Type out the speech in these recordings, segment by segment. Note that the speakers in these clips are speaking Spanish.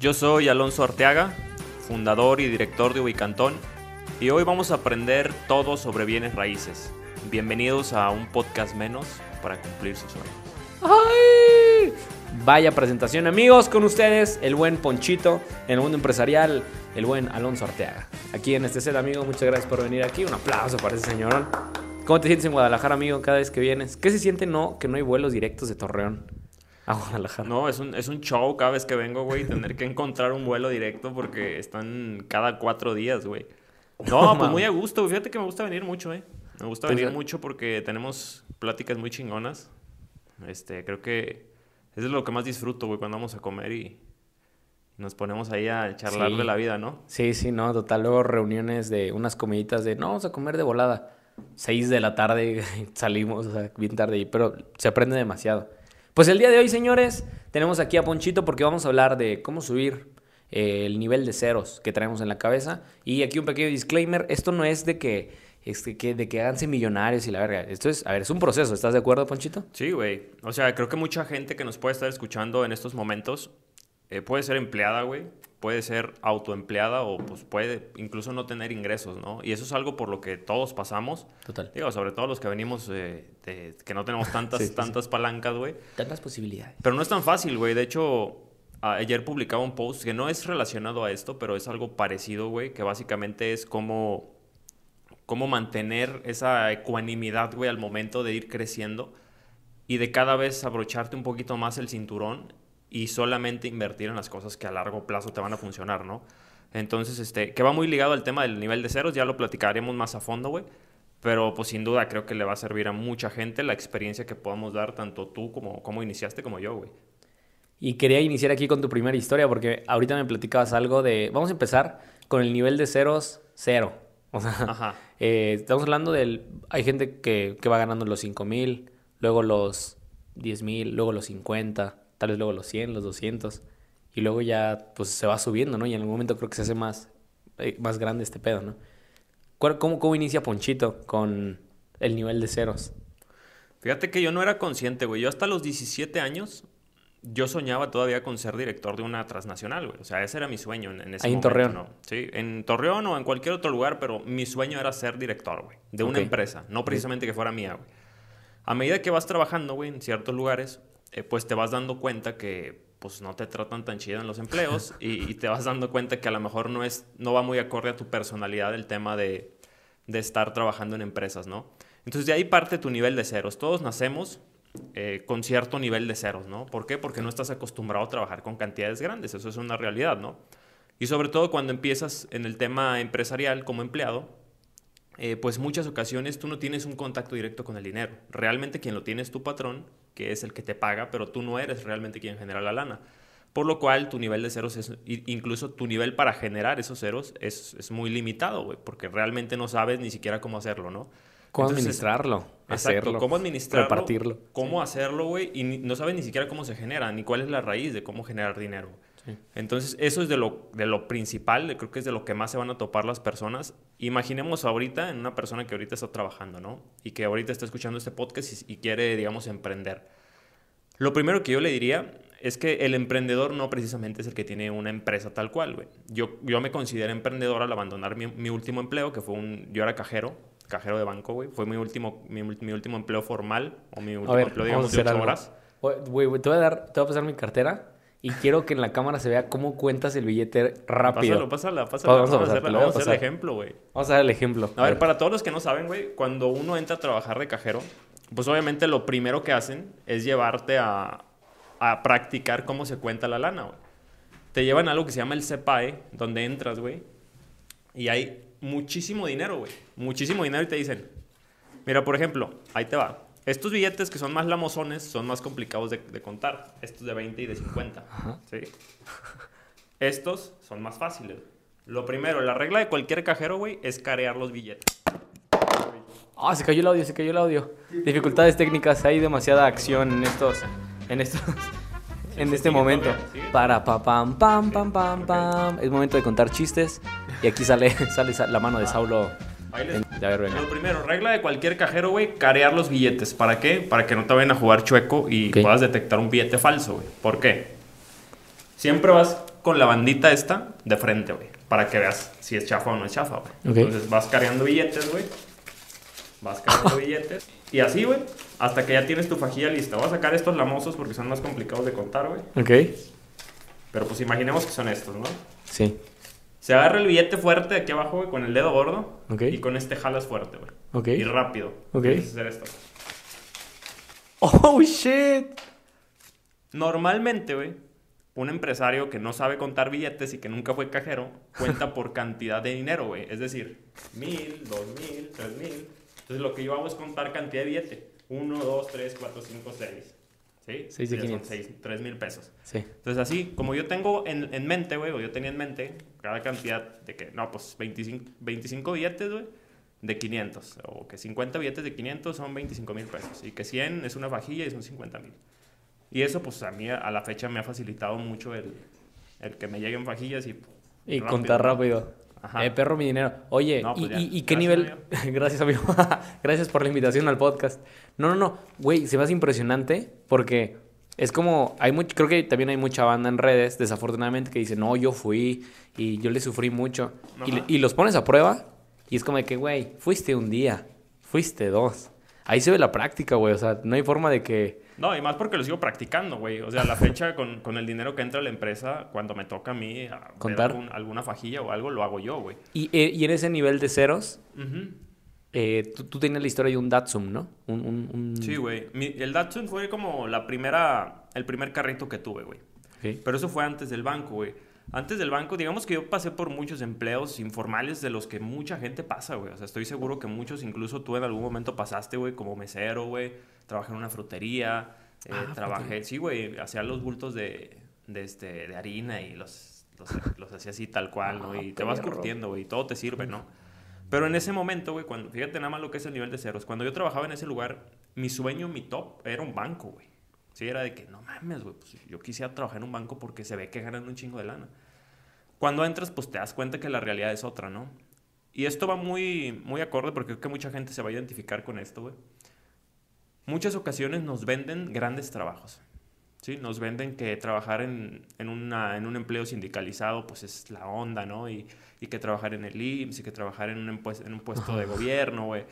Yo soy Alonso Arteaga, fundador y director de Ubicantón, y hoy vamos a aprender todo sobre bienes raíces. Bienvenidos a un podcast menos para cumplir sus sueños. ¡Ay! Vaya presentación, amigos, con ustedes, el buen Ponchito, en el mundo empresarial, el buen Alonso Arteaga. Aquí en este set, amigo, muchas gracias por venir aquí. Un aplauso para ese señorón. ¿Cómo te sientes en Guadalajara, amigo, cada vez que vienes? ¿Qué se siente no que no hay vuelos directos de Torreón a Guadalajara? No, es un, es un show cada vez que vengo, güey, tener que encontrar un vuelo directo porque están cada cuatro días, güey. No, No, pues muy a gusto. Fíjate que me gusta venir mucho, eh. Me gusta Pues, venir mucho porque tenemos pláticas muy chingonas. Este, creo que es de lo que más disfruto, güey, cuando vamos a comer y nos ponemos ahí a charlar Sí. de la vida, ¿no? Sí, sí, no, total. Luego reuniones de unas comiditas de, no, vamos a comer de volada. Seis de la tarde salimos, o sea, bien tarde, pero se aprende demasiado. Pues el día de hoy, señores, tenemos aquí a Ponchito porque vamos a hablar de cómo subir eh, el nivel de ceros que traemos en la cabeza. Y aquí un pequeño disclaimer, esto no es de que, este, que, de que háganse millonarios y la verga. Esto es, a ver, es un proceso, ¿estás de acuerdo, Ponchito? Sí, güey. O sea, creo que mucha gente que nos puede estar escuchando en estos momentos eh, puede ser empleada, güey. Puede ser autoempleada o pues puede incluso no tener ingresos, ¿no? Y eso es algo por lo que todos pasamos. Total. Digo, sobre todo los que venimos eh, de- que no tenemos tantas, Sí, sí, sí. tantas palancas, güey. Tantas posibilidades. Pero no es tan fácil, güey. De hecho, ayer publicaba un post que no es relacionado a esto, pero es algo parecido, güey, que básicamente es cómo, cómo mantener esa ecuanimidad, güey, al momento de ir creciendo y de cada vez abrocharte un poquito más el cinturón y solamente invertir en las cosas que a largo plazo te van a funcionar, ¿no? Entonces, este, que va muy ligado al tema del nivel de ceros, ya lo platicaremos más a fondo, güey. Pero pues sin duda creo que le va a servir a mucha gente la experiencia que podamos dar, tanto tú como, como iniciaste como yo, güey. Y quería iniciar aquí con tu primera historia porque ahorita me platicabas algo de... Vamos a empezar con el nivel de ceros cero. O sea, Ajá. eh, estamos hablando del... Hay gente que, que va ganando los 5 mil, luego los 10 mil, luego los 50, tal vez luego los 100, los 200. Y luego ya pues se va subiendo, ¿no? Y en algún momento creo que se hace más, eh, más grande este pedo, ¿no? ¿Cuál- ¿Cómo, ¿Cómo inicia Ponchito con el nivel de ceros? Fíjate que yo no era consciente, güey. Yo hasta los 17 años, yo soñaba todavía con ser director de una transnacional, güey. O sea, ese era mi sueño en, en ese Ahí en momento, Torreón. ¿no? Sí, en Torreón o en cualquier otro lugar, pero mi sueño era ser director, güey. De una empresa, no precisamente que fuera mía, güey. A medida que vas trabajando, güey, en ciertos lugares, eh, pues te vas dando cuenta que pues no te tratan tan chido en los empleos y, y te vas dando cuenta que a lo mejor no es no va muy acorde a tu personalidad el tema de, de estar trabajando en empresas, ¿no? Entonces de ahí parte tu nivel de ceros. Todos nacemos eh, con cierto nivel de ceros, ¿no? ¿Por qué? Porque no estás acostumbrado a trabajar con cantidades grandes, eso es una realidad, ¿no? Y sobre todo cuando empiezas en el tema empresarial como empleado, eh, pues muchas ocasiones tú no tienes un contacto directo con el dinero. Realmente quien lo tiene es tu patrón, que es el que te paga, pero tú no eres realmente quien genera la lana. Por lo cual tu nivel de ceros es, incluso tu nivel para generar esos ceros es, es muy limitado, güey, porque realmente no sabes ni siquiera cómo hacerlo, ¿no? ¿Cómo Entonces, administrarlo? Exacto, hacerlo, cómo administrarlo, repartirlo. cómo hacerlo, güey, y ni- no sabes ni siquiera cómo se genera, ni cuál es la raíz de cómo generar dinero. Sí. Entonces, eso es de lo, de lo principal, creo que es de lo que más se van a topar las personas. Imaginemos ahorita en una persona que ahorita está trabajando, ¿no? Y que ahorita está escuchando este podcast y, y quiere, digamos, emprender. Lo primero que yo le diría es que el emprendedor no precisamente es el que tiene una empresa tal cual, güey. Yo, yo me considero emprendedor al abandonar mi, mi último empleo, que fue un... Yo era cajero, cajero de banco, güey. Fue mi último, mi, mi último empleo formal, o mi último A ver, empleo, digamos, de ocho horas. Güey, te voy a dar, te voy a pasar mi cartera y quiero que en la cámara se vea cómo cuentas el billete rápido. Pásalo, pásala, pásala. Vamos a Vamos a, pasar, hacer, te lo voy a vamos a hacer el ejemplo, güey. Vamos a dar el ejemplo. A ver, para todos los que no saben, güey, cuando uno entra a trabajar de cajero, pues obviamente lo primero que hacen es llevarte a, a practicar cómo se cuenta la lana, güey. Te llevan a algo que se llama el CEPAE, donde entras, güey, y hay muchísimo dinero, güey. Muchísimo dinero y te dicen, mira, por ejemplo, ahí te va. Estos billetes que son más lamosones son más complicados de, de contar. Estos de 20 y de 50. Ajá. ¿sí? Estos son más fáciles. Lo primero, la regla de cualquier cajero, güey, es carear los billetes. Ah, se cayó el audio, se cayó el audio. Dificultades técnicas, hay demasiada acción en estos, en estos, en este momento. Para pa pam pam pam pam pam. Es momento de contar chistes y aquí sale sale sa- la mano de Saulo. Ahí les- En- a ver, venga. Lo primero, regla de cualquier cajero, güey, carear los billetes. ¿Para qué? Para que no te vayan a jugar chueco y Ok. puedas detectar un billete falso, güey. ¿Por qué? Siempre vas con la bandita esta de frente, güey. Para que veas si es chafa o no es chafa, güey. Entonces vas cargando billetes, güey. Vas cargando billetes. Y así, güey. Hasta que ya tienes tu fajilla lista. Voy a sacar estos lamosos porque son más complicados de contar, güey. Ok. Pero pues imaginemos que son estos, ¿no? Sí. Se agarra el billete fuerte de aquí abajo, güey, con el dedo gordo. Ok. Y con este jalas fuerte, güey. Ok. Y rápido. Ok. Tienes que hacer esto. Oh, shit. Normalmente, güey, un empresario que no sabe contar billetes y que nunca fue cajero, cuenta por cantidad de dinero, güey. Es decir, mil, dos mil, tres mil. Entonces lo que yo hago es contar cantidad de billete. Uno, dos, tres, cuatro, cinco, seis. ¿Sí? Seis de Ya son 500. seis, tres mil pesos. Sí. Entonces así, como yo tengo en, en mente, güey, o yo tenía en mente cada cantidad de que, no, pues 25, 25 billetes, güey, de 500. O que 50 billetes de 500 son 25 mil pesos. Y que 100 es una vajilla y son 50 mil. Y eso, pues a mí a la fecha me ha facilitado mucho el, el que me lleguen vajillas y... Y rápido, contar rápido. Ajá. Eh, perro, mi dinero. Oye, No, pues ¿y, ya. y- y qué Gracias, nivel? Gracias, amigo. Gracias por la invitación al podcast. No, no, no. Güey, se me hace impresionante porque es como, hay mucho, creo que también hay mucha banda en redes, desafortunadamente, que dice, no, yo fui y yo le sufrí mucho. Y, y los pones a prueba y es como de que, güey, fuiste un día, fuiste dos. Ahí se ve la práctica, güey. O sea, no hay forma de que... No, y más porque lo sigo practicando, güey. O sea, la fecha con, con el dinero que entra a la empresa, cuando me toca a mí a Contar. algún- alguna fajilla o algo, lo hago yo, güey. Y, eh, y en ese nivel de ceros, eh, tú, tú tenías la historia de un Datsun, ¿no? Un, un, un- Sí, güey. El Datsun fue como la primera, el primer carrito que tuve, güey. Ok. Pero eso fue antes del banco, güey. Antes del banco, digamos que yo pasé por muchos empleos informales de los que mucha gente pasa, güey. O sea, estoy seguro que muchos, incluso tú en algún momento pasaste, güey, como mesero, güey. Trabajé en una frutería. eh, Ah, trabajé, sí, güey, hacía los bultos de, de, este, de harina y los, los, los hacía así tal cual, ¿no? Ah, Y te vas curtiendo, güey, y todo te sirve, ¿no? Pero en ese momento, güey, cuando, fíjate nada más lo que es el nivel de ceros. Cuando yo trabajaba en ese lugar, mi sueño, mi top, era un banco, güey. Sí, era de que, no mames, güey, pues yo quisiera trabajar en un banco porque se ve que ganan un chingo de lana. Cuando entras, pues te das cuenta que la realidad es otra, ¿no? Y esto va muy, muy acorde porque creo que mucha gente se va a identificar con esto, güey. Muchas ocasiones nos venden grandes trabajos. ¿sí? Nos venden que trabajar en, en, una, en un empleo sindicalizado pues es la onda, ¿no? Y, y que trabajar en el IMSS y que trabajar en un, en un puesto de gobierno, güey.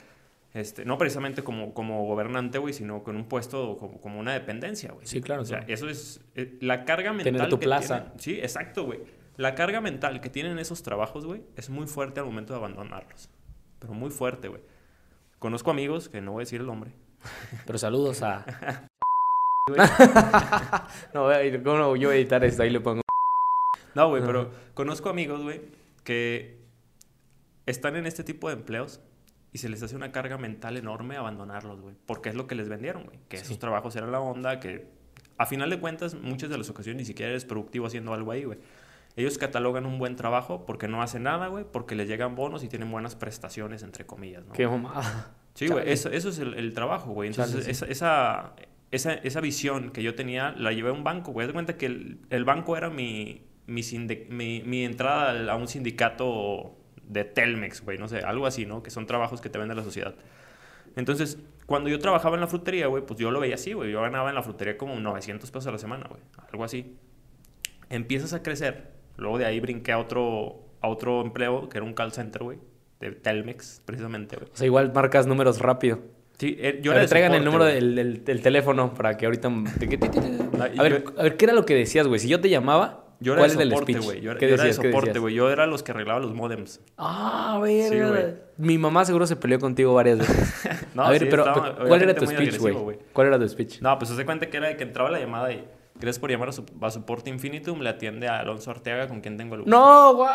Este, no precisamente como, como gobernante, güey, sino con un puesto como, como una dependencia, güey. Sí, claro, O sea, claro. eso es eh, la carga mental. Tener tu que plaza. tienen- sí, exacto, güey. La carga mental que tienen esos trabajos, güey, es muy fuerte al momento de abandonarlos. Pero muy fuerte, güey. Conozco amigos, que no voy a decir el nombre, Pero saludos a. no, ¿cómo yo voy a editar esto, ahí le pongo. No, güey, pero conozco amigos, güey, que están en este tipo de empleos y se les hace una carga mental enorme abandonarlos, güey. Porque es lo que les vendieron, güey. Que Sí. esos trabajos eran la onda, que a final de cuentas, muchas de las ocasiones ni siquiera eres productivo haciendo algo ahí, güey. Ellos catalogan un buen trabajo porque no hacen nada, güey, porque les llegan bonos y tienen buenas prestaciones, entre comillas, ¿no? Qué mamada. Sí, güey, eso, eso es el, el trabajo, güey. Entonces, Chale, sí. esa, esa, esa, esa visión que yo tenía la llevé a un banco, güey. Haz de cuenta que el, el banco era mi, mi, mi, mi entrada a un sindicato de Telmex, güey, no sé, algo así, ¿no? Que son trabajos que te vende la sociedad. Entonces, cuando yo trabajaba en la frutería, güey, pues yo lo veía así, güey. Yo ganaba en la frutería como 900 pesos a la semana, güey. Algo así. Empiezas a crecer. Luego de ahí brinqué a otro, a otro empleo, que era un call center, güey. De Telmex, precisamente, güey. O sea, igual marcas números rápido. Sí, eh, yo a era ver, de traigan el número del, del- del teléfono para que ahorita. Ah, A ver, a ver, ¿qué era lo que decías, güey? Si yo te llamaba, Yo era ¿cuál de era el soporte, speech? güey. Yo, era- ¿Qué yo era de soporte, güey. Yo era los que arreglaba los modems. Ah, güey. Mi mamá seguro se peleó contigo varias veces. No, a ver, sí, pero, estaba- pero, ¿cuál era tu speech, güey? ¿Cuál era tu speech? No, pues se cuenta que era de que entraba la llamada y gracias por llamar a, su, a Soporte Infinitum, le atiende a Alonso Arteaga, con quien tengo el gusto. No, wow.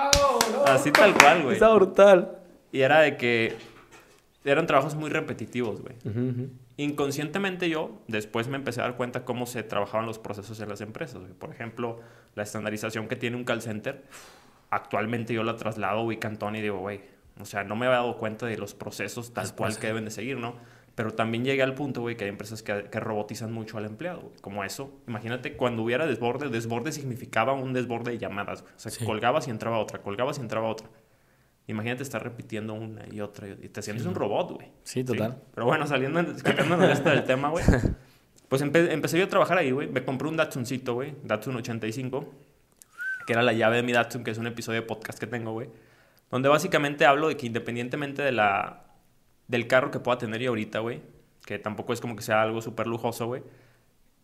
No. Así tal cual, güey. Está brutal. Y era de que eran trabajos muy repetitivos, güey. Ujú, ujú. Inconscientemente yo después me empecé a dar cuenta cómo se trabajaban los procesos en las empresas. güey. Por ejemplo, la estandarización que tiene un call center, actualmente yo la traslado a Wicantón y digo, güey, o sea, no me había dado cuenta de los procesos tal cual que deben de seguir, ¿no? Pero también llegué al punto, güey, que hay empresas que, que robotizan mucho al empleado, güey. Como eso. Imagínate cuando hubiera desborde, desborde significaba un desborde de llamadas, güey. O sea, Sí. colgabas y entraba otra, colgabas y entraba otra. Imagínate estar repitiendo una y otra y te sientes un robot, güey. Sí, total. Pero bueno, saliendo, quitándonos de esto del tema, güey. Pues empe- empecé yo a trabajar ahí, güey. Me compré un Datsuncito, güey. Datsun 85. que era la llave de mi Datsun, que es un episodio de podcast que tengo, güey. Donde básicamente hablo de que independientemente de la, del carro que pueda tener yo ahorita, güey, que tampoco es como que sea algo súper lujoso, güey,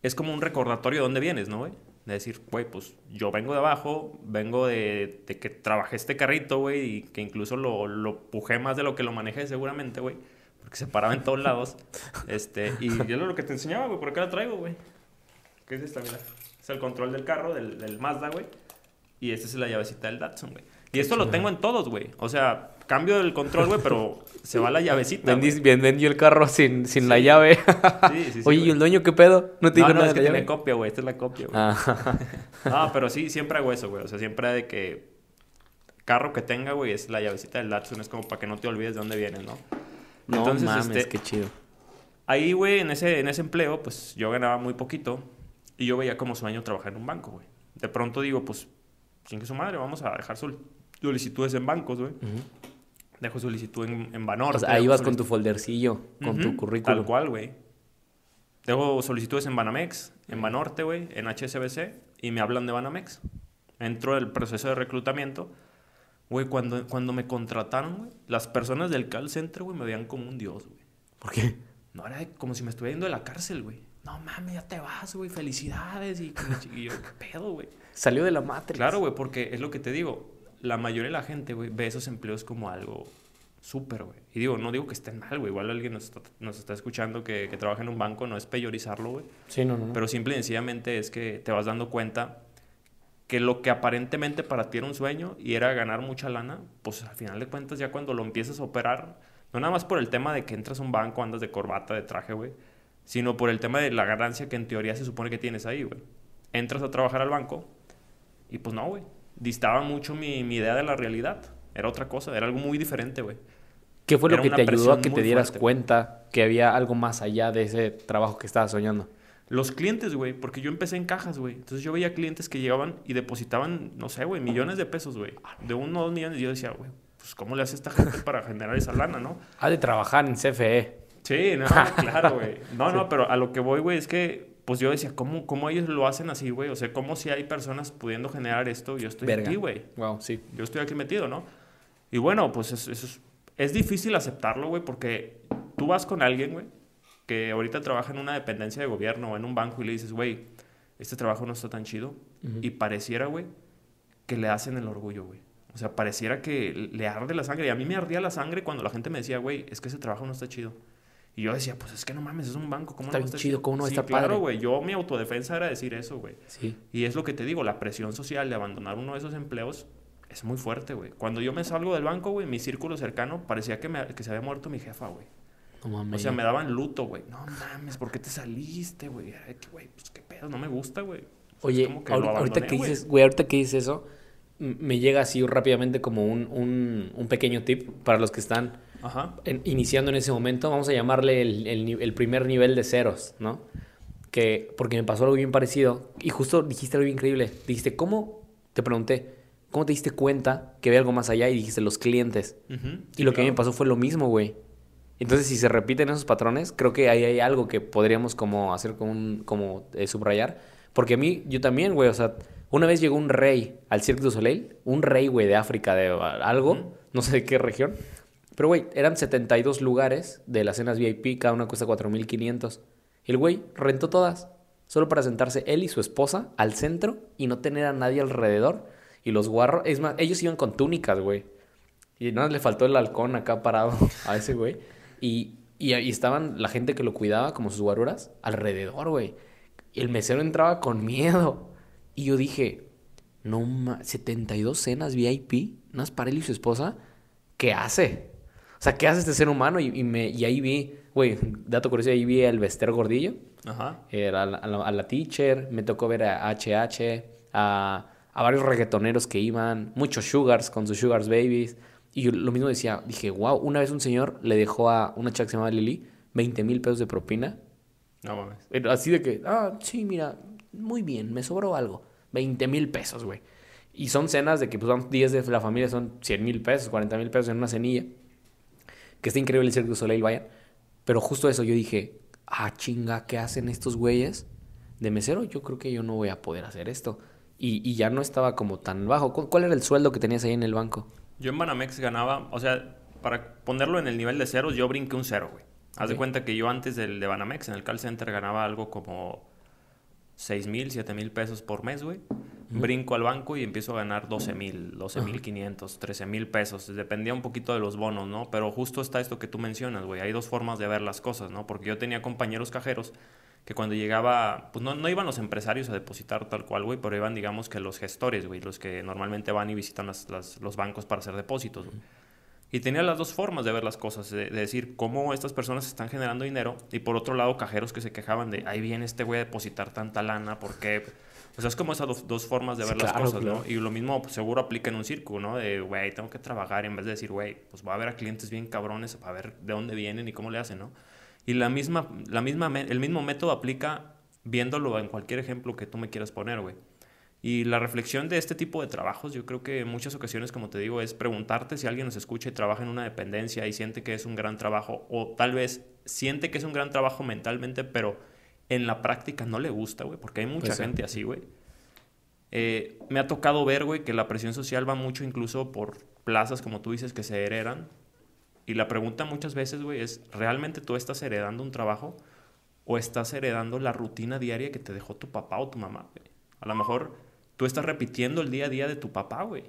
es como un recordatorio de dónde vienes, ¿no, güey? De decir, güey, pues yo vengo de abajo, vengo de, de que trabajé este carrito, güey, y que incluso lo, lo pujé más de lo que lo manejé seguramente, güey, porque se paraba en todos lados. este, y yo lo que te enseñaba, güey, por acá lo traigo, güey. ¿Qué es esta, mira? Es el control del carro, del, del Mazda, güey. Y esta es la llavecita del Datsun, güey. Y esto lo tengo en todos, güey. O sea, cambio el control, güey, pero se va la llavecita. Vendí, vendió el carro sin, sin la llave. Sí, sí, sí, Oye, ¿y el dueño qué pedo? No te No, dijo no, nada es de que tiene copia, güey. Esta es la copia, güey. Ah. No, pero sí, siempre hago eso, güey. O sea, siempre de que carro que tenga, güey, es la llavecita del Datsun. Es como para que no te olvides de dónde vienes, ¿no? no Entonces, mames, este, qué chido. Ahí, güey, en ese, en ese empleo, pues yo ganaba muy poquito. Y yo veía como sueño trabajar en un banco, güey. De pronto digo, pues, ¿quién que su madre? Vamos a dejar sol- solicitudes en bancos, güey. Ujú. Dejo solicitud en, en Banorte. O sea, ahí vas con tu foldercillo, con tu currículum. Tal cual, güey. Dejo solicitudes en Banamex, en Banorte, güey, en HSBC, y me hablan de Banamex. Entro el proceso de reclutamiento. Güey, cuando, cuando me contrataron, güey, las personas del call center, güey, me veían como un dios, güey. ¿Por qué? No, era como si me estuviera yendo de la cárcel, güey. No mames, ya te vas, güey, felicidades. Y, y yo, ¿qué pedo, güey? Salió de la Matrix. Claro, güey, porque es lo que te digo. La mayoría de la gente, güey, ve esos empleos como algo súper, güey. Y digo, no digo que estén mal, güey. Igual alguien nos está, nos está escuchando que, que trabaja en un banco, no es peyorizarlo, güey. Sí, no, no. no. Pero simple y sencillamente es que te vas dando cuenta que lo que aparentemente para ti era un sueño y era ganar mucha lana, pues al final de cuentas ya cuando lo empiezas a operar, no nada más por el tema de que entras a un banco, andas de corbata, de traje, güey, sino por el tema de la ganancia que en teoría se supone que tienes ahí, güey. Entras a trabajar al banco y pues no, güey. Distaba mucho mi, mi idea de la realidad. Era otra cosa, era algo muy diferente, güey. ¿Qué fue lo que te ayudó a que te dieras fuerte. cuenta que había algo más allá de ese trabajo que estabas soñando? Los clientes, güey, porque yo empecé en cajas, güey. Entonces yo veía clientes que llegaban y depositaban, no sé, güey, millones de pesos, güey. De uno o dos millones. Y yo decía, güey, pues ¿cómo le hace esta gente para generar esa lana, no? Ha de trabajar en. CFE. Sí, no, claro, güey. No, no, pero a lo que voy, güey, es que, pues yo decía, ¿cómo, cómo ellos lo hacen así, güey? O sea, ¿cómo si hay personas pudiendo generar esto? Yo estoy Verga. aquí, güey. Wow, sí. Yo estoy aquí metido, ¿no? Y bueno, pues es- eso es, es difícil aceptarlo, güey, porque tú vas con alguien, güey, que ahorita trabaja en una dependencia de gobierno o en un banco y le dices, güey, este trabajo no está tan chido. Y pareciera, güey, que le hacen el orgullo, güey. O sea, pareciera que le arde la sangre. Y a mí me ardía la sangre cuando la gente me decía, güey, es que ese trabajo no está chido. Y yo decía, pues es que no mames, es un banco, ¿cómo Está no bien estar chido, ¿cómo no va a Sí, estar claro, güey. Yo, mi autodefensa era decir eso, güey. Sí. Y es lo que te digo, la presión social de abandonar uno de esos empleos es muy fuerte, güey. Cuando yo me salgo del banco, güey, mi círculo cercano parecía que, me- que se había muerto mi jefa, güey. No mames. O sea, me daban luto, güey. No mames, ¿por qué te saliste, güey? Güey, pues qué pedo, no me gusta, güey. O sea, es Oye, como que ahorita, abandoné, que dices, güey, ahorita que dices eso, me llega así rápidamente como un, un, un pequeño tip para los que están Ajá. en- iniciando en ese momento. Vamos a llamarle el, el el primer nivel de ceros, ¿no? Que, porque me pasó algo bien parecido y justo dijiste algo increíble. Dijiste, ¿cómo? Te pregunté, ¿cómo te diste cuenta que había algo más allá? Y dijiste, los clientes. Ujú, Y lo que a mí claro. me pasó fue lo mismo, güey. Entonces, si se repiten esos patrones, creo que ahí hay algo que podríamos como hacer como, un- como eh, subrayar. Porque a mí, yo también, güey, o sea, una vez llegó un rey al Cirque du Soleil, un rey, güey, de África, de algo, Ujú. no sé de qué región. Pero, güey, eran 72 lugares de las cenas VIP, cada una cuesta 4.500. Y el güey rentó todas, solo para sentarse él y su esposa al centro y no tener a nadie alrededor. Y los guarros, es más, ellos iban con túnicas, güey. Y nada, más le faltó el halcón acá parado a ese güey. Y, y ahí estaban la gente que lo cuidaba, como sus guaruras, alrededor, güey. Y el mesero entraba con miedo. Y yo dije, no ma, 72 cenas VIP, unas para él y su esposa. ¿Qué hace? O sea, ¿qué hace este ser humano? Y, y me, y ahí vi, güey, dato curioso, ahí vi el Bester Gordillo. Ajá. Era a, la, a la- teacher, me tocó ver a HH, a, a varios reggaetoneros que iban, muchos sugars con sus sugars babies. Y yo lo mismo decía, dije, wow, una vez un señor le dejó a una chica que se llamaba Lili 20 mil pesos de propina. No mames. Así de que, ah, sí, mira, muy bien, me sobró algo. 20 mil pesos, güey. Y son cenas de que pues van 10 de la familia, son 100 mil pesos, 40 mil pesos en una cenilla. Que está increíble el Cirque du Soleil, vayan. Pero justo eso yo dije, ah, chinga, ¿qué hacen estos güeyes de mesero? Yo creo que yo no voy a poder hacer esto. y, y ya no estaba como tan bajo. ¿Cu- ¿Cuál era el sueldo que tenías ahí en el banco? Yo en Banamex ganaba, o sea, para ponerlo en el nivel de ceros, yo brinqué un cero, güey. Haz de cuenta que yo antes del de Banamex, en el call center, ganaba algo como 6 mil, 7 mil pesos por mes, güey. Brinco al banco y empiezo a ganar 12 mil, 12 mil 500, 13 mil pesos. Dependía un poquito de los bonos, ¿no? Pero justo está esto que tú mencionas, güey. Hay dos formas de ver las cosas, ¿no? Porque yo tenía compañeros cajeros que cuando llegaba, pues no, no iban los empresarios a depositar tal cual, güey, pero iban, digamos, que los gestores, güey, los que normalmente van y visitan las- las- los bancos para hacer depósitos, güey. Y tenía las dos formas de ver las cosas, de, de decir cómo estas personas están generando dinero y por otro lado cajeros que se quejaban de, ahí viene este güey a depositar tanta lana, ¿por qué? O sea, es como esas dos, dos formas de Sí, ver las claro, cosas, ¿no? Y lo mismo pues, seguro aplica en un circo, ¿no? De, güey, tengo que trabajar y en vez de decir, güey, pues voy a ver a clientes bien cabrones para ver de dónde vienen y cómo le hacen, ¿no? Y la misma, la misma, el mismo método aplica viéndolo en cualquier ejemplo que tú me quieras poner, güey. Y la reflexión de este tipo de trabajos, yo creo que en muchas ocasiones, como te digo, es preguntarte si alguien nos escucha y trabaja en una dependencia y siente que es un gran trabajo, o tal vez siente que es un gran trabajo mentalmente, pero en la práctica no le gusta, güey, porque hay mucha Pues sí. gente así, güey. Eh, me ha tocado ver, güey, que la presión social va mucho incluso por plazas, como tú dices, que se heredan. Y la pregunta muchas veces, güey, es, ¿realmente tú estás heredando un trabajo o estás heredando la rutina diaria que te dejó tu papá o tu mamá? A lo mejor tú estás repitiendo el día a día de tu papá, güey.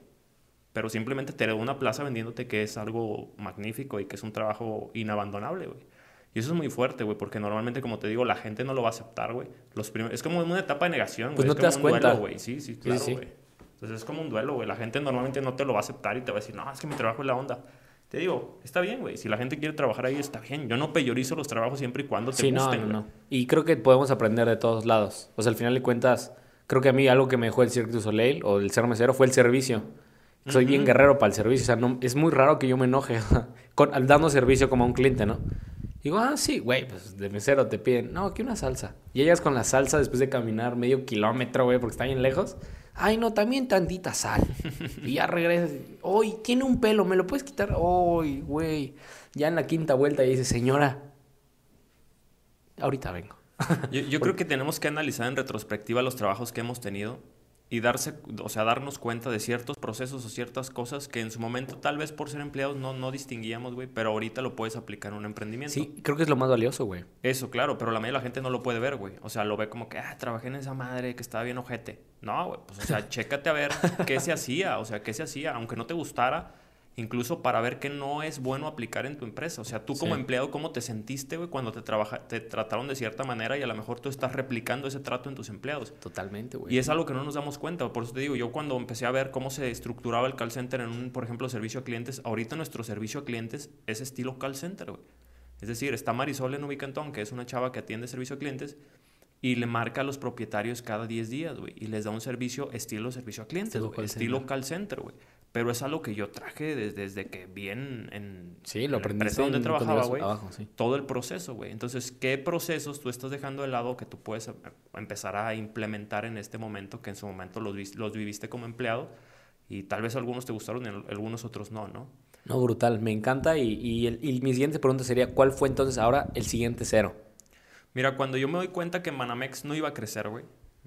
Pero simplemente te heredó una plaza vendiéndote que es algo magnífico y que es un trabajo inabandonable, güey. Y eso es muy fuerte, güey, porque normalmente, como te digo, la gente no lo va a aceptar, güey. Es como una etapa de negación, Pues güey. no es te como das un cuenta. duelo, güey. Sí, sí, claro, sí. güey. Entonces es como un duelo, güey. La gente normalmente no te lo va a aceptar y te va a decir, no, es que mi trabajo es la onda. Te digo, está bien, güey. Si la gente quiere trabajar ahí, está bien. Yo no peyorizo los trabajos siempre y cuando te Sí, no, gusten, no, güey. no. Y creo que podemos aprender de todos lados. O sea, al final de cuentas, creo que a mí algo que me dejó el Cirque du Soleil o el ser mesero fue el servicio. Soy bien Ujú. guerrero para el servicio. O sea, no, es muy raro que yo me enoje con, al- dando servicio como a un cliente, ¿no? Digo, ah, sí, güey, pues de mesero te piden, no, aquí una salsa. Y llegas con la salsa después de caminar medio kilómetro, güey, porque está bien lejos. Ay, no, también tantita sal. y ya regresas. Uy, tiene un pelo, ¿me lo puedes quitar? Uy, güey. Ya en la quinta vuelta y dice, señora, ahorita vengo. Yo, yo creo que tenemos que analizar en retrospectiva los trabajos que hemos tenido y darse, o sea, darnos cuenta de ciertos procesos o ciertas cosas que en su momento, tal vez por ser empleados, no, no distinguíamos, güey, pero ahorita lo puedes aplicar en un emprendimiento. Sí, creo que es lo más valioso, güey. Eso, claro, pero la mayoría de la gente no lo puede ver, güey. O sea, lo ve como que, ah, trabajé en esa madre que estaba bien ojete. No, güey, pues, o sea, chécate a ver qué se hacía, o sea, qué se hacía, aunque no te gustara, incluso para ver qué no es bueno aplicar en tu empresa. O sea, tú como Sí. empleado, ¿cómo te sentiste, güey, cuando te, trabaja te trataron de cierta manera y a lo mejor tú estás replicando ese trato en tus empleados? Totalmente, güey. Y es algo que no nos damos cuenta. Por eso te digo, yo cuando empecé a ver cómo se estructuraba el call center en un, por ejemplo, servicio a clientes, ahorita nuestro servicio a clientes es estilo call center, güey. Es decir, está Marisol en Ubicantón, que es una chava que atiende servicio a clientes, y le marca a los propietarios cada 10 días, güey. Y les da un servicio estilo servicio a clientes, Estilo güey, call estilo center. call center, güey. Pero es algo que yo traje desde, desde que vi en, en Sí, en lo la aprendiste empresa donde en- trabajaba, güey sí. todo el proceso, güey. Entonces, ¿qué procesos tú estás dejando de lado que tú puedes eh, empezar a implementar en este momento que en su momento los, vis- los viviste como empleado? Y tal vez algunos te gustaron y al- algunos otros no, ¿no? No, brutal, me encanta. Y, y, el- y mi siguiente pregunta sería, ¿cuál fue entonces ahora el siguiente cero? Mira, cuando yo me doy cuenta que Manamex no iba a crecer, güey.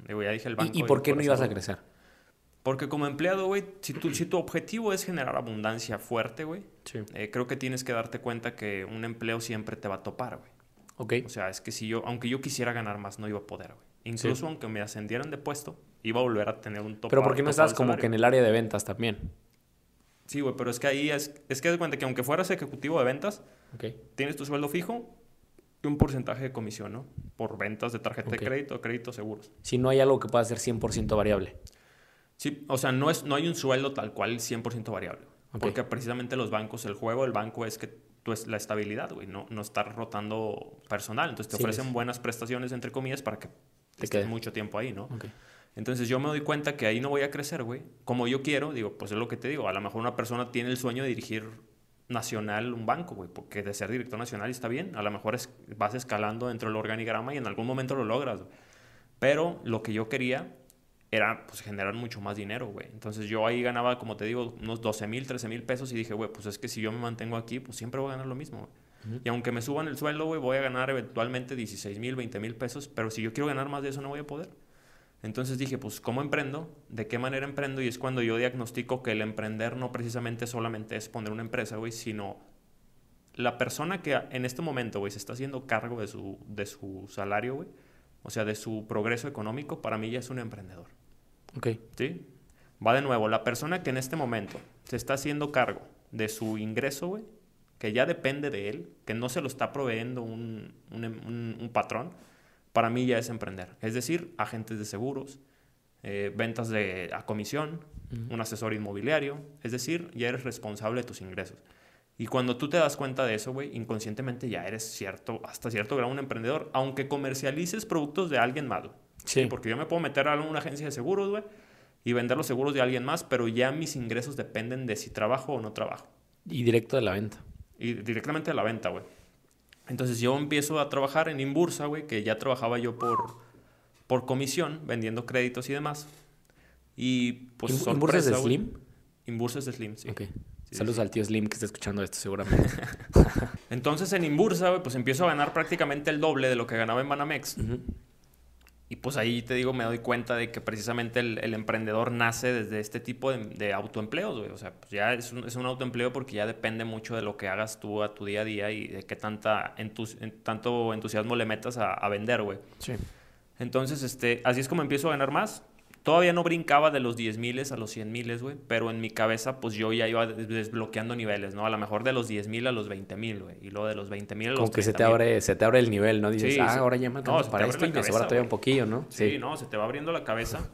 Ya dije el banco. ¿Y, y por qué no ibas a crecer? Porque como empleado, güey, si tu, si tu objetivo es generar abundancia fuerte, güey, Sí. eh, creo que tienes que darte cuenta que un empleo siempre te va a topar, güey. Ok. O sea, es que si yo, aunque yo quisiera ganar más, no iba a poder, güey. Incluso aunque me ascendieran de puesto, iba a volver a tener un tope. Pero ¿por qué no estabas como que en el área de ventas también? Sí, güey, pero es que ahí es, es que de cuenta que aunque fueras ejecutivo de ventas, tienes tu sueldo fijo y un porcentaje de comisión, ¿no? Por ventas de tarjeta de crédito, créditos seguros. Si no hay algo que pueda ser 100% variable. Sí, o sea, no, es, no hay un sueldo tal cual 100% variable. Porque precisamente los bancos, el juego del banco es que tú es la estabilidad, güey, no, no estar rotando personal. Entonces te Sí, ofrecen es- buenas prestaciones, entre comillas, para que Te estés quede. mucho tiempo ahí, ¿no? Entonces yo me doy cuenta que ahí no voy a crecer, güey. Como yo quiero, digo, pues es lo que te digo. A lo mejor una persona tiene el sueño de dirigir nacional un banco, güey, porque de ser director nacional está bien. A lo mejor es- vas escalando dentro del organigrama y en algún momento lo logras. güey. Pero lo que yo quería era pues generar mucho más dinero, güey. Entonces yo ahí ganaba, como te digo, unos 12 mil, 13 mil pesos y dije, güey, pues es que si yo me mantengo aquí, pues siempre voy a ganar lo mismo, güey. Y aunque me suban el sueldo, güey, voy a ganar eventualmente 16 mil, 20 mil pesos, pero si yo quiero ganar más de eso no voy a poder. Entonces dije, pues, ¿cómo emprendo? ¿De qué manera emprendo? Y es cuando yo diagnostico que el emprender no precisamente solamente es poner una empresa, güey, sino la persona que en este momento, güey, se está haciendo cargo de su, de su salario, güey, o sea, de su progreso económico, para mí ya es un emprendedor. Ok. ¿Sí? Va de nuevo, la persona que en este momento se está haciendo cargo de su ingreso, güey, que ya depende de él, que no se lo está proveyendo un, un, un, un patrón, para mí ya es emprender. Es decir, agentes de seguros, eh, ventas de, a comisión, un asesor inmobiliario, es decir, ya eres responsable de tus ingresos. Y cuando tú te das cuenta de eso, güey, inconscientemente ya eres cierto, hasta cierto grado un emprendedor, aunque comercialices productos de alguien más. Sí. Porque yo me puedo meter a una agencia de seguros, güey, y vender los seguros de alguien más, pero ya mis ingresos dependen de si trabajo o no trabajo. Y directo de la venta. Y directamente de la venta, güey. Entonces yo empiezo a trabajar en Inbursa, güey, que ya trabajaba yo por, por comisión, vendiendo créditos y demás. Y pues ¿In- ¿Inbursa es de sorpresa. Slim? Inbursa es de Slim, sí. Ok. Sí, Saludos sí. al tío Slim que está escuchando esto seguramente. Entonces en Inbursa, güey, pues empiezo a ganar prácticamente el doble de lo que ganaba en Banamex. Ujú. Y pues ahí te digo, me doy cuenta de que precisamente el, el emprendedor nace desde este tipo de, de autoempleos, güey. O sea, pues ya es un, es un autoempleo porque ya depende mucho de lo que hagas tú a tu día a día y de qué tanta entus- en- tanto entusiasmo le metas a, a vender, güey. Sí. Entonces, este, así es como empiezo a ganar más. Todavía no brincaba de los 10 miles a los 100 miles, güey. Pero en mi cabeza, pues yo ya iba des- desbloqueando niveles, ¿no? A lo mejor de los 10 mil a los 20 mil, güey. Y luego de los 20 mil a los Como que se te 30,000. abre, se te abre el nivel, ¿no? Dices, Sí, ah, sí. ahora ya me No, se para esto y me cabeza, sobra todavía un poquillo, ¿no? Sí, no, se te va abriendo la cabeza.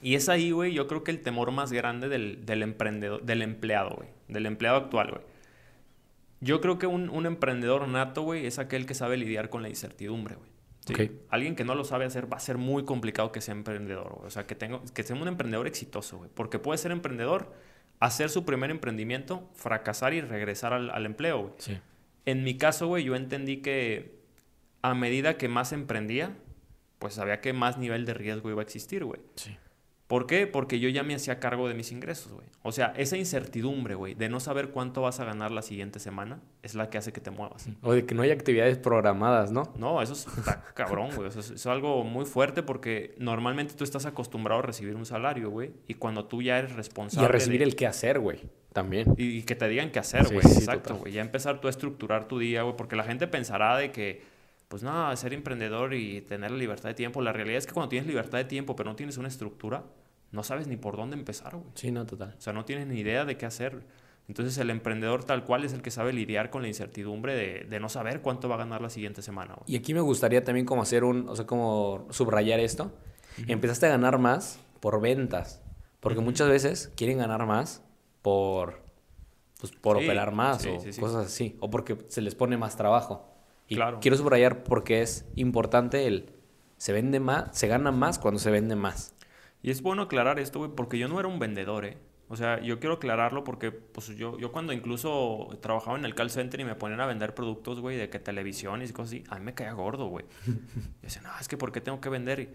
Y es ahí, güey, yo creo que el temor más grande del, del emprendedor, del empleado, güey. Del empleado actual, güey. Yo creo que un, un emprendedor nato, güey, es aquel que sabe lidiar con la incertidumbre, güey. Sí. Alguien que no lo sabe hacer va a ser muy complicado que sea emprendedor, güey. O sea, que, tengo, que sea un emprendedor exitoso, güey. Porque puede ser emprendedor, hacer su primer emprendimiento, fracasar y regresar al, al empleo, güey. Sí. En mi caso, güey, yo entendí que a medida que más emprendía, pues sabía que más nivel de riesgo iba a existir, güey. Sí. ¿Por qué? Porque yo ya me hacía cargo de mis ingresos, güey. O sea, esa incertidumbre, güey, de no saber cuánto vas a ganar la siguiente semana, es la que hace que te muevas. O de que no hay actividades programadas, ¿no? No, eso es- está cabrón, güey. Eso es, es algo muy fuerte porque normalmente tú estás acostumbrado a recibir un salario, güey. Y cuando tú ya eres Y responsable. a recibir de- el qué hacer, güey. También. y, y que te digan qué hacer, güey. sí, Exacto, güey. Ya empezar tú a estructurar tu día, güey. Porque la gente pensará de que, pues nada, ser emprendedor y tener la libertad de tiempo. La realidad es que cuando tienes libertad de tiempo, pero no tienes una estructura, no sabes ni por dónde empezar, güey. Sí, no, total. O sea, no tienes ni idea de qué hacer. Entonces, el emprendedor tal cual es el que sabe lidiar con la incertidumbre de, de no saber cuánto va a ganar la siguiente semana, güey. Y aquí me gustaría también como hacer un, o sea, como subrayar esto. Empezaste a ganar más por ventas. Porque muchas veces quieren ganar más por, pues, por Sí, operar más sí, o sí. cosas así. O porque se les pone más trabajo. Y Claro. quiero subrayar porque es importante el se vende más, se gana más cuando se vende más. Y es bueno aclarar esto, güey, porque yo no era un vendedor, ¿eh? O sea, yo quiero aclararlo porque, pues, yo, yo cuando incluso trabajaba en el call center y me ponían a vender productos, güey, de que televisiones y cosas así, a mí me caía gordo, güey. Yo decía, no, es que ¿por qué tengo que vender?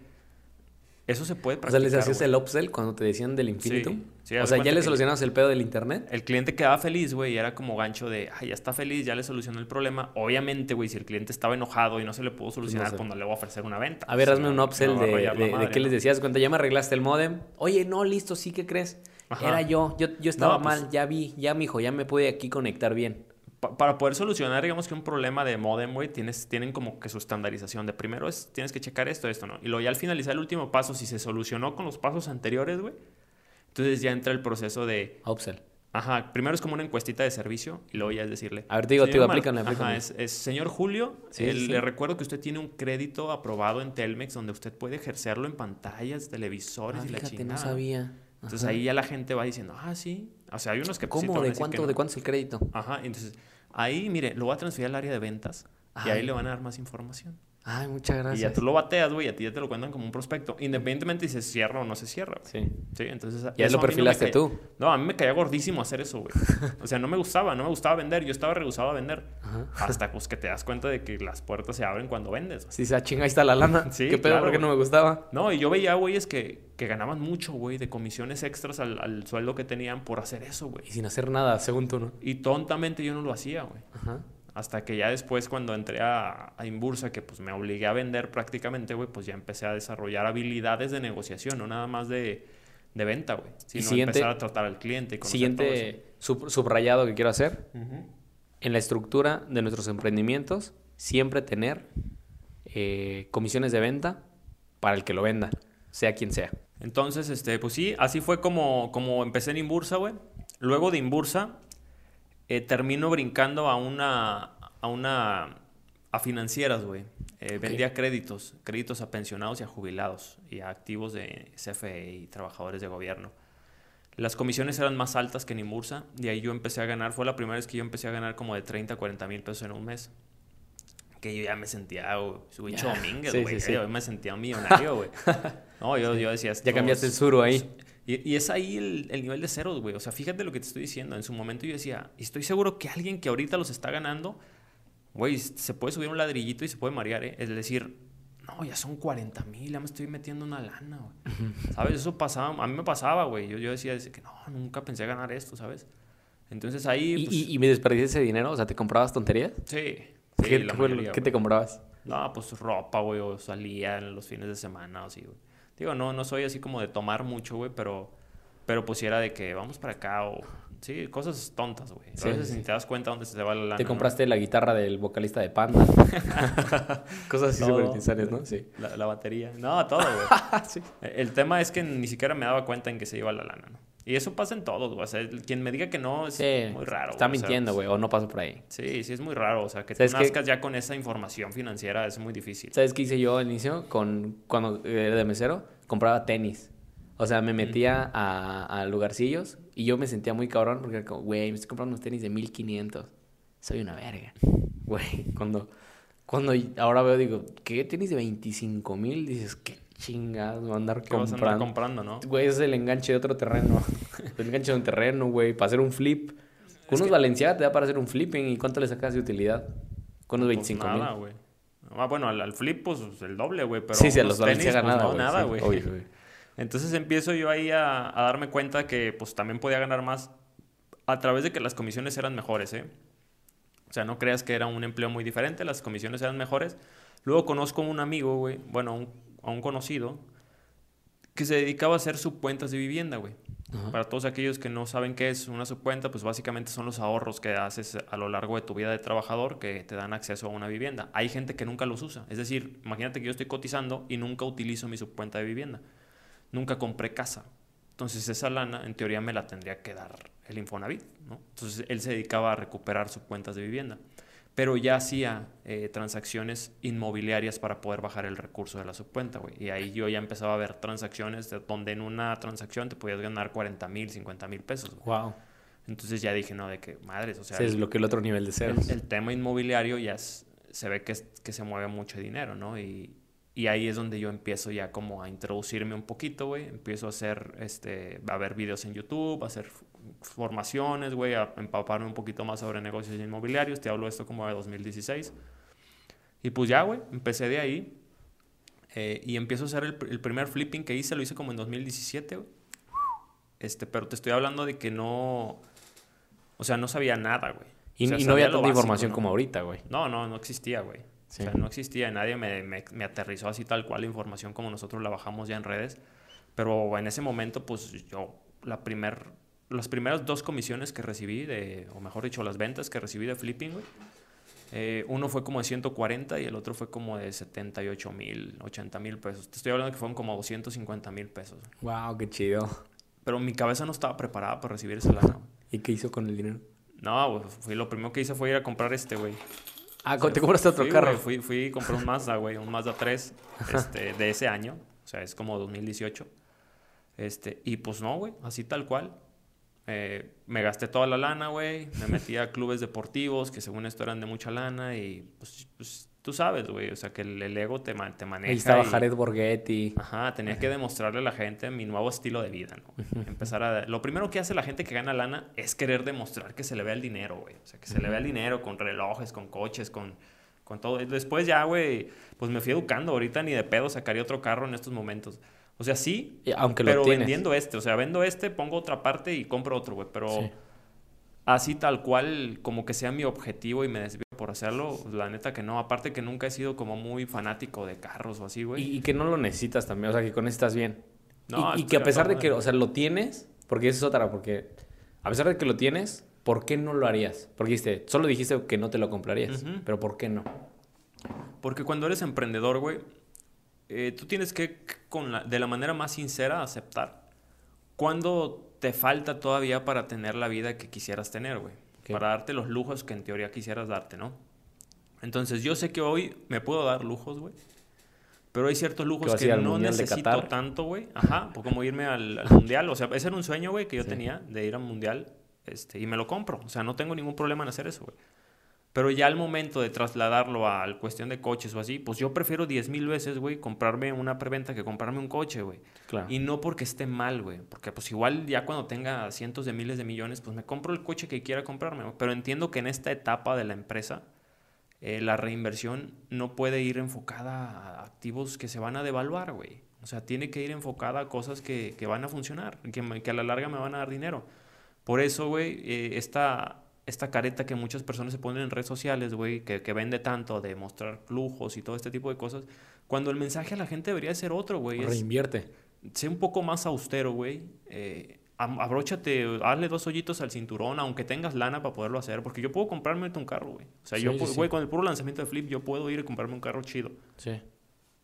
Eso se puede O practicar, sea, les hacías el upsell cuando te decían del infinito. sí, o haz sea, ya le solucionabas el pedo del internet. El cliente quedaba feliz, güey, y era como gancho de, ay, ya está feliz, ya le solucionó el problema. Obviamente, güey, si el cliente estaba enojado y no se le pudo solucionar, sé. pues no le voy a ofrecer una venta. A ver, O hazme un upsell de, de- qué les ¿no? decías. Cuenta, ya me arreglaste el modem. Oye, no, listo, sí, ¿qué crees? Ajá. Era yo. yo. Yo estaba No, pues- mal, ya vi, ya, mijo, ya me pude aquí conectar bien. Pa- para poder solucionar, digamos que un problema de modem, güey, tienes, tienen como que su estandarización. De primero es, tienes que checar esto, esto, ¿no? Y luego ya al finalizar el último paso, si se solucionó con los pasos anteriores, güey, entonces ya entra el proceso de, Upsell. ajá, primero es como una encuestita de servicio y luego ya es decirle. A ver, digo, te "Señor digo, Mar- aplícanle, Ajá, aplícanle". es, es, señor Julio, Sí, eh, sí, le recuerdo que usted tiene un crédito aprobado en Telmex donde usted puede ejercerlo en pantallas, televisores Ah, y la fíjate, chingada. no sabía. Entonces Ajá. ahí ya la gente va diciendo, ah, sí. O sea, hay unos que pues, ¿Cómo? ¿De cuánto, no. ¿De cuánto es el crédito? Ajá, entonces ahí, mire, lo va a transferir al área de ventas y ahí le van a dar más información. Ay, muchas Y gracias. ya tú lo bateas, güey, y a ti ya te lo cuentan como un prospecto, independientemente si se cierra o no se cierra. güey. Sí. Sí, entonces Ya eso lo no perfilaste tú. No, a mí me caía gordísimo hacer eso, güey. O sea, no me gustaba, no me gustaba vender, yo estaba rehusado a vender. Ajá. Hasta pues que te das cuenta de que las puertas se abren cuando vendes. Sí, se chinga, ahí está la lana. Sí, ¿Qué pedo? claro, ¿Por qué no me güey. gustaba? No, y yo veía güeyes que, que ganaban mucho, güey, de comisiones extras al, al sueldo que tenían por hacer eso, güey. Y sin hacer nada, según tú, ¿no? Y tontamente yo no lo hacía, güey. Ajá. Hasta que ya después cuando entré a, a Inbursa, que pues me obligué a vender prácticamente, güey, pues ya empecé a desarrollar habilidades de negociación, no nada más de, de venta, güey. Sino siguiente- empezar a tratar al cliente y Siguiente sub- subrayado que quiero hacer. En la estructura de nuestros emprendimientos, siempre tener eh, comisiones de venta para el que lo venda, sea quien sea. Entonces, este, pues sí, así fue como, como empecé en Inbursa, güey. Luego de Inbursa, eh, termino brincando a una, a una, a financieras, güey. Eh, Vendía créditos, créditos a pensionados y a jubilados y a activos de CFE y trabajadores de gobierno. Las comisiones eran más altas que en Inbursa y ahí yo empecé a ganar, fue la primera vez que yo empecé a ganar como de 30 a 40 mil pesos en un mes. Que yo ya me sentía, güey, Ya. Domínguez, Sí, güey. sí, sí. Yo me sentía millonario, güey. No, yo, yo decía... Ya cambiaste el suru ahí. Y, y es ahí el, el nivel de ceros, güey. O sea, fíjate lo que te estoy diciendo. En su momento yo decía, y estoy seguro que alguien que ahorita los está ganando, güey, se puede subir un ladrillito y se puede marear, ¿eh? Es decir, no, ya son 40 mil, ya me estoy metiendo una lana, güey. ¿Sabes? Eso pasaba, a mí me pasaba, güey. Yo, yo decía decía que no, nunca pensé ganar esto, ¿sabes? Entonces ahí, ¿Y, pues, y, y me desperdiciaste ese dinero? O sea, ¿te comprabas tonterías? sí. sí, ¿Qué, la mayoría, te comprabas? No, pues ropa, güey, o salía en los fines de semana o así, güey. Digo, no, no soy así como de tomar mucho, güey, pero, pero pues era de que vamos para acá o... Sí, cosas tontas, güey. Sí, a veces sí. ni te das cuenta dónde se te va la lana. ¿Te ¿no? compraste la guitarra del vocalista de Panda? Cosas así súper innecesarias, ¿no? Sí. La, la batería. No, todo, güey. Sí. El tema es que ni siquiera me daba cuenta en que se iba la lana, ¿no? Y eso pasa en todos, güey. O sea, quien me diga que no es Sí, muy raro. Está güey. Mintiendo, güey, o no pasa por ahí. Sí, sí, es muy raro. O sea, que tú ¿Sabes qué? nazcas ya con esa información financiera es muy difícil. ¿Sabes qué hice yo al inicio? Con, cuando era de mesero, compraba tenis. O sea, me metía a, a lugarcillos y yo me sentía muy cabrón porque, era como, güey, me estoy comprando unos tenis de 1500. Soy una verga. Güey, cuando, cuando ahora veo, digo, ¿qué tenis de 25 mil? Dices, qué chingados a andar ¿Qué vas a andar comprando. comprando, no? Güey, es el enganche de otro terreno. el enganche de un terreno, güey, para hacer un flip. Con unos que- Valenciaga te da para hacer un flipping. ¿Y cuánto le sacas de utilidad? Con unos Pues 25 mil. nada, güey. Ah, bueno, al, al flip, pues el doble, güey. Pero sí, sí, a los Valenciaga pues, nada, no, nada, güey. Entonces empiezo yo ahí a, a darme cuenta que pues también podía ganar más a través de que las comisiones eran mejores, ¿eh? O sea, no creas que era un empleo muy diferente, las comisiones eran mejores. Luego conozco a un amigo, güey, bueno, un, a un conocido, que se dedicaba a hacer subcuentas de vivienda, güey. Ajá. Para todos aquellos que no saben qué es una subcuenta, pues básicamente son los ahorros que haces a lo largo de tu vida de trabajador que te dan acceso a una vivienda. Hay gente que nunca los usa. Es decir, imagínate que yo estoy cotizando y nunca utilizo mi subcuenta de vivienda. Nunca compré casa. Entonces esa lana, en teoría, me la tendría que dar el Infonavit, ¿no? Entonces él se dedicaba a recuperar subcuentas de vivienda. Pero ya hacía eh, transacciones inmobiliarias para poder bajar el recurso de la subcuenta, güey. Y ahí yo ya empezaba a ver transacciones de- donde en una transacción te podías ganar 40 mil, 50 mil pesos. güey. Wow. Entonces ya dije, no, de que madres, o sea, Se desbloqueó el otro nivel de ceros. el- el tema inmobiliario ya es- se ve que, es- que se mueve mucho dinero, ¿no? Y, y ahí es donde yo empiezo ya como a introducirme un poquito, güey. Empiezo a hacer, este, a ver videos en YouTube, a hacer formaciones, güey, a empaparme un poquito más sobre negocios inmobiliarios. Te hablo esto como de 2016. Y pues ya, güey, empecé de ahí. eh, y empiezo a hacer el, el primer flipping que hice, lo hice como en 2017, güey. Este, pero te estoy hablando de que no... O sea, no sabía nada, güey. Y, O sea, y no había tanta información ¿no? como ahorita, güey. No, no, no existía, güey. Sí. O sea, no existía. Nadie me, me, me aterrizó así tal cual la información como nosotros la bajamos ya en redes. Pero en ese momento, pues yo, la primer, las primeras dos comisiones que recibí, de, o mejor dicho, las ventas que recibí de flipping, güey, eh, uno fue como de 140 y el otro fue como de 78 mil, 80 mil pesos. Te estoy hablando que fueron como 250 mil pesos. Wow, qué chido. Pero mi cabeza no estaba preparada para recibir esa lana. ¿Y qué hizo con el dinero? No, güey, fui- lo primero que hice fue ir a comprar este, güey. Ah, ¿te compraste otro Fui, carro? güey, fui, fui y compré un Mazda, güey, un Mazda 3 este, de ese año. O sea, es como 2018. Este, y pues no, güey, así tal cual. Eh, me gasté toda la lana, güey. Me metí a clubes deportivos que según esto eran de mucha lana y pues, pues, tú sabes, güey. O sea, que el, el ego te, ma- te maneja. Ahí estaba y- Jared Borghetti. Ajá, tenía que demostrarle a la gente mi nuevo estilo de vida, ¿no? Empezar a... Lo primero que hace la gente que gana lana es querer demostrar que se le vea el dinero, güey. O sea, que se le vea el dinero con relojes, con coches, con, con todo. Y Después ya, güey, pues me fui educando. Ahorita ni de pedo sacaría otro carro en estos momentos. O sea, sí, Y Aunque pero lo tienes. vendiendo este. O sea, vendo este, pongo otra parte y compro otro, güey. Pero Sí. así tal cual como que sea mi objetivo y me desvío por hacerlo, la neta que no. Aparte que nunca he sido como muy fanático de carros o así, güey. Y, y que no lo necesitas también, o sea, que con eso estás bien. No, y, que a pesar de que, o sea, lo tienes, porque esa es otra, porque a pesar de que lo tienes, ¿por qué no lo harías? Porque dijiste, solo dijiste que no te lo comprarías, pero ¿por qué no? Porque cuando eres emprendedor, güey, eh, tú tienes que, con la- de la manera más sincera, aceptar cuando te falta todavía para tener la vida que quisieras tener, güey. Para darte los lujos que en teoría quisieras darte, ¿no? Entonces, yo sé que hoy me puedo dar lujos, güey. Pero hay ciertos lujos que no necesito tanto, güey. Ajá, como irme al, al mundial. O sea, ese era un sueño, güey, que yo Sí. tenía de ir al mundial. Este, y me lo compro. O sea, no tengo ningún problema en hacer eso, güey. Pero ya al momento de trasladarlo a la cuestión de coches o así, pues yo prefiero 10 mil veces, güey, comprarme una preventa que comprarme un coche, güey. Claro. Y no porque esté mal, güey. Porque pues igual ya cuando tenga cientos de miles de millones, pues me compro el coche que quiera comprarme. güey. Pero entiendo que en esta etapa de la empresa, eh, la reinversión no puede ir enfocada a activos que se van a devaluar, güey. O sea, tiene que ir enfocada a cosas que, que van a funcionar, que, que a la larga me van a dar dinero. Por eso, güey, eh, esta, esta careta que muchas personas se ponen en redes sociales, güey, que, que vende tanto de mostrar lujos y todo este tipo de cosas, cuando el mensaje a la gente debería ser otro, güey. Reinvierte. sé un poco más austero, güey. Eh, abróchate, hazle dos hoyitos al cinturón, aunque tengas lana para poderlo hacer. Porque yo puedo comprarme un carro, güey. O sea, Sí, yo, sí. güey, con el puro lanzamiento de Flip, yo puedo ir y comprarme un carro chido. Sí.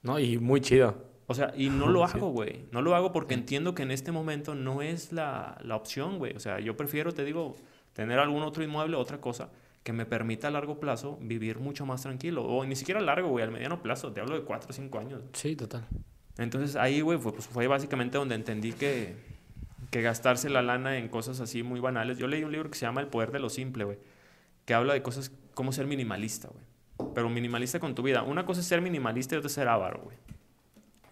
No, y muy chido. O sea, y no lo hago, güey. No lo hago porque entiendo que en este momento no es la, la opción, güey. O sea, yo prefiero, te digo, tener algún otro inmueble, otra cosa, que me permita a largo plazo vivir mucho más tranquilo. O ni siquiera a largo, güey, al mediano plazo. Te hablo de cuatro o cinco años. Sí, total. Entonces ahí, güey, fue, pues, fue básicamente donde entendí que, que gastarse la lana en cosas así muy banales. Yo leí un libro que se llama El Poder de lo Simple, güey, que habla de cosas como ser minimalista, güey. Pero minimalista con tu vida. Una cosa es ser minimalista y otra es ser avaro, güey.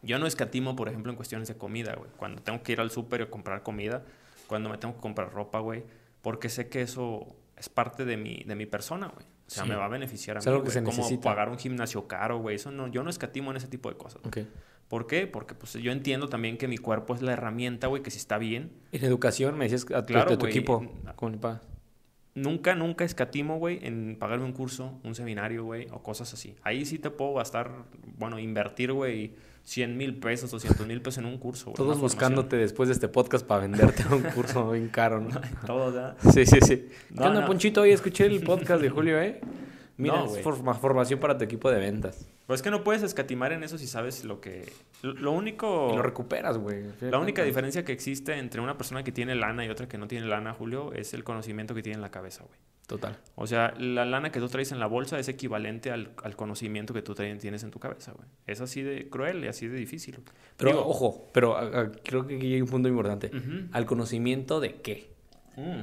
Yo no escatimo, por ejemplo, en cuestiones de comida, güey. Cuando tengo que ir al súper y comprar comida, cuando me tengo que comprar ropa, güey, porque sé que eso es parte de mi, de mi persona, güey. O sea, Sí. me va a beneficiar a Es mí, algo que se Como pagar un gimnasio caro, güey. Eso no, yo no escatimo en ese tipo de cosas. Ok. ¿Por qué? Porque pues yo entiendo también que mi cuerpo es la herramienta, güey, que si está bien. En educación me decías a tu, Claro, de tu equipo. ¿Cómo le pagas? Nunca, nunca escatimo, güey, en pagarme un curso, un seminario, güey, o cosas así. Ahí sí te puedo gastar, bueno, invertir, güey, 100 mil pesos, 200 mil pesos en un curso, güey. Todos buscándote después de este podcast para venderte un curso bien caro, ¿no? Todos, ¿verdad? Sí, sí, sí. No, ¿Qué onda, no. Ponchito? Hoy escuché el podcast de Julio, ¿eh? Mira, No, es formación para tu equipo de ventas. Pues es que no puedes escatimar en eso si sabes lo que... Lo, lo único... Y lo recuperas, güey. La única diferencia que existe entre una persona que tiene lana y otra que no tiene lana, Julio, es el conocimiento que tiene en la cabeza, güey. Total. O sea, la lana que tú traes en la bolsa es equivalente al, al conocimiento que tú tienes en tu cabeza, güey. Es así de cruel y así de difícil. Pero, Digo, ojo, pero a- a- creo que aquí hay un punto importante. ¿Al conocimiento de qué? mm,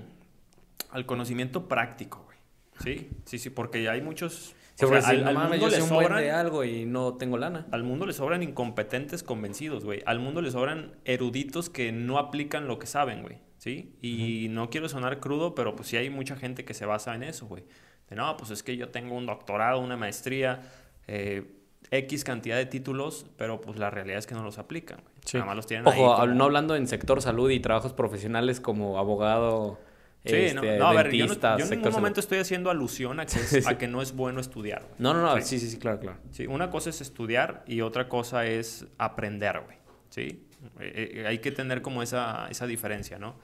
al conocimiento práctico, güey. Sí, sí, sí, porque hay muchos... Sí, o porque sea, si al, no al mames, mundo le sobran, de algo y no tengo lana. al mundo le sobran incompetentes convencidos, güey. Al mundo le sobran eruditos que no aplican lo que saben, güey. ¿Sí? Y no quiero sonar crudo, pero pues sí hay mucha gente que se basa en eso, güey. De no, pues es que yo tengo un doctorado, una maestría, eh, X cantidad de títulos, pero pues la realidad es que no los aplican, güey. Sí. Nada más los tienen ahí Ojo, como- no hablando en sector salud y trabajos profesionales como abogado, Sí, no, este, no, a ver, yo, no- yo en ningún salud. momento estoy haciendo alusión a que, es- Sí, sí. a que no es bueno estudiar, güey. No, no, no, Sí. sí, sí, sí, claro, claro. Sí, una cosa es estudiar y otra cosa es aprender, güey. ¿Sí? Eh, eh, hay que tener como esa, esa diferencia, ¿no?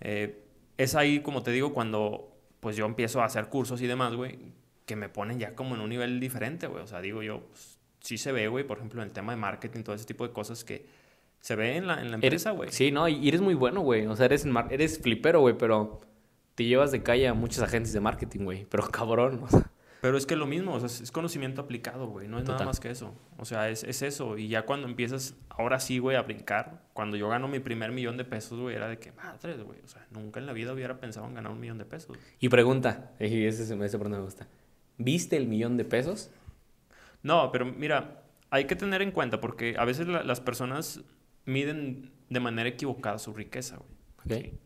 Eh, es ahí, como te digo, cuando pues yo empiezo a hacer cursos y demás, güey, que me ponen ya como en un nivel diferente, güey. O sea, digo yo, pues, sí se ve, güey, por ejemplo, en el tema de marketing, todo ese tipo de cosas que se ve en la, en la empresa, güey. Sí, no, y eres muy bueno, güey. O sea, eres, eres flipero, güey, pero te llevas de calle a muchas agencias de marketing, güey. Pero cabrón, o sea. Pero es que lo mismo, o sea, es- conocimiento aplicado, güey, no es nada más que eso. O sea, es, es eso. Y ya cuando empiezas, ahora sí, güey, a brincar, cuando yo gano mi primer millón de pesos, güey, era de que, madre, güey, o sea, nunca en la vida hubiera pensado en ganar un millón de pesos. Y pregunta, y ese, ese ese me gusta. ¿Viste el millón de pesos? No, pero mira, hay que tener en cuenta, porque a veces la- las personas miden de manera equivocada su riqueza, güey.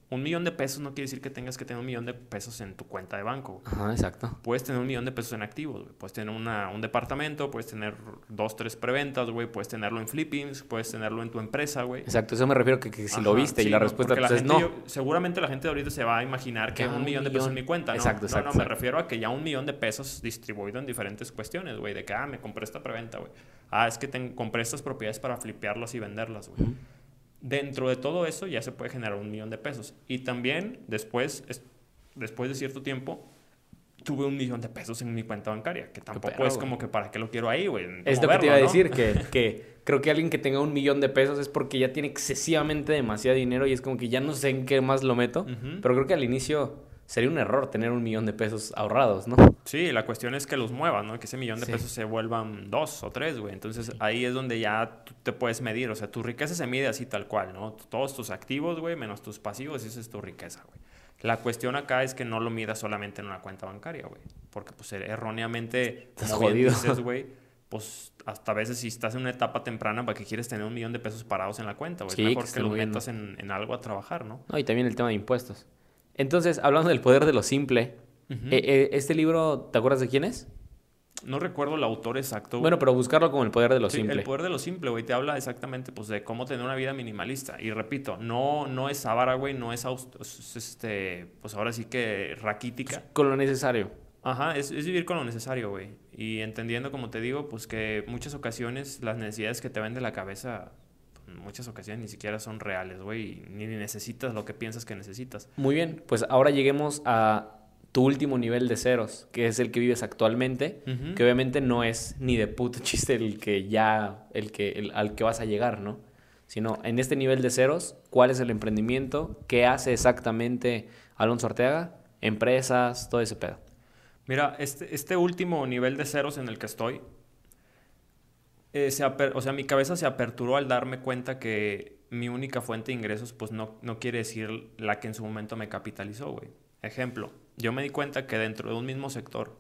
Un millón de pesos no quiere decir que tengas que tener un millón de pesos en tu cuenta de banco. Ajá, exacto. Puedes tener un millón de pesos en activos, güey. Puedes tener una- un departamento, puedes tener dos, tres preventas, güey. Puedes tenerlo en flippings, puedes tenerlo en tu empresa, güey. Exacto, eso me refiero que, que si lo viste sí, y la respuesta porque la pues, es no. yo- seguramente la gente de ahorita se va a imaginar que un un millón de pesos en mi cuenta, ¿no? Exacto, no, exacto, no, me exacto. refiero a que ya un millón de pesos distribuido en diferentes cuestiones, güey. De que, ah, me compré esta preventa, güey. Ah, es que ten- compré estas propiedades para flipearlas y venderlas, güey. Dentro de todo eso ya se puede generar un millón de pesos. Y también después, es- después de cierto tiempo, tuve un millón de pesos en mi cuenta bancaria. Que tampoco perro, es güey. como que para qué lo quiero ahí, güey. Es lo que te iba a decir, que, que creo que alguien que tenga un millón de pesos es porque ya tiene excesivamente demasiado dinero y es como que ya no sé en qué más lo meto. Ujú. Pero creo que al inicio sería un error tener un millón de pesos ahorrados, ¿no? Sí, la cuestión es que los muevas, ¿no? Que ese millón de Sí. pesos se vuelvan dos o tres, güey. Entonces ahí es donde ya tú te puedes medir. O sea, tu riqueza se mide así tal cual, ¿no? Todos tus activos, güey, menos tus pasivos, esa es tu riqueza, güey. La cuestión acá es que no lo midas solamente en una cuenta bancaria, güey. Porque, pues, erróneamente, Estás como bien jodido. dices, güey, pues, hasta a veces si estás en una etapa temprana, ¿para que quieres tener un millón de pesos parados en la cuenta, güey? Sí, es mejor que, lo metas en, en algo a trabajar, ¿no? No, y también el tema de impuestos. Entonces, hablando del poder de lo simple, eh, eh, este libro, ¿te acuerdas de quién es? No recuerdo el autor exacto. Bueno, pero buscarlo como el poder de lo Sí, simple. El poder de lo simple, güey, te habla exactamente pues de cómo tener una vida minimalista. Y repito, no, no es sábara, güey, no es, este, pues ahora sí que raquítica. Con lo necesario. Ajá, es, es vivir con lo necesario, güey. Y entendiendo, como te digo, pues que muchas ocasiones las necesidades que te ven de la cabeza, en muchas ocasiones ni siquiera son reales, güey. Ni necesitas lo que piensas que necesitas. Muy bien, pues ahora lleguemos a tu último nivel de ceros, que es el que vives actualmente, que obviamente no es ni de puto chiste el que ya, el que, el- al que vas a llegar, ¿no? Sino en este nivel de ceros, ¿cuál es el emprendimiento? ¿Qué hace exactamente Alonso Arteaga? Empresas, todo ese pedo. Mira, este, este último nivel de ceros en el que estoy, eh, se o sea, mi cabeza se aperturó al darme cuenta que mi única fuente de ingresos, pues no, no quiere decir la que en su momento me capitalizó, güey. Ejemplo, yo me di cuenta que dentro de un mismo sector,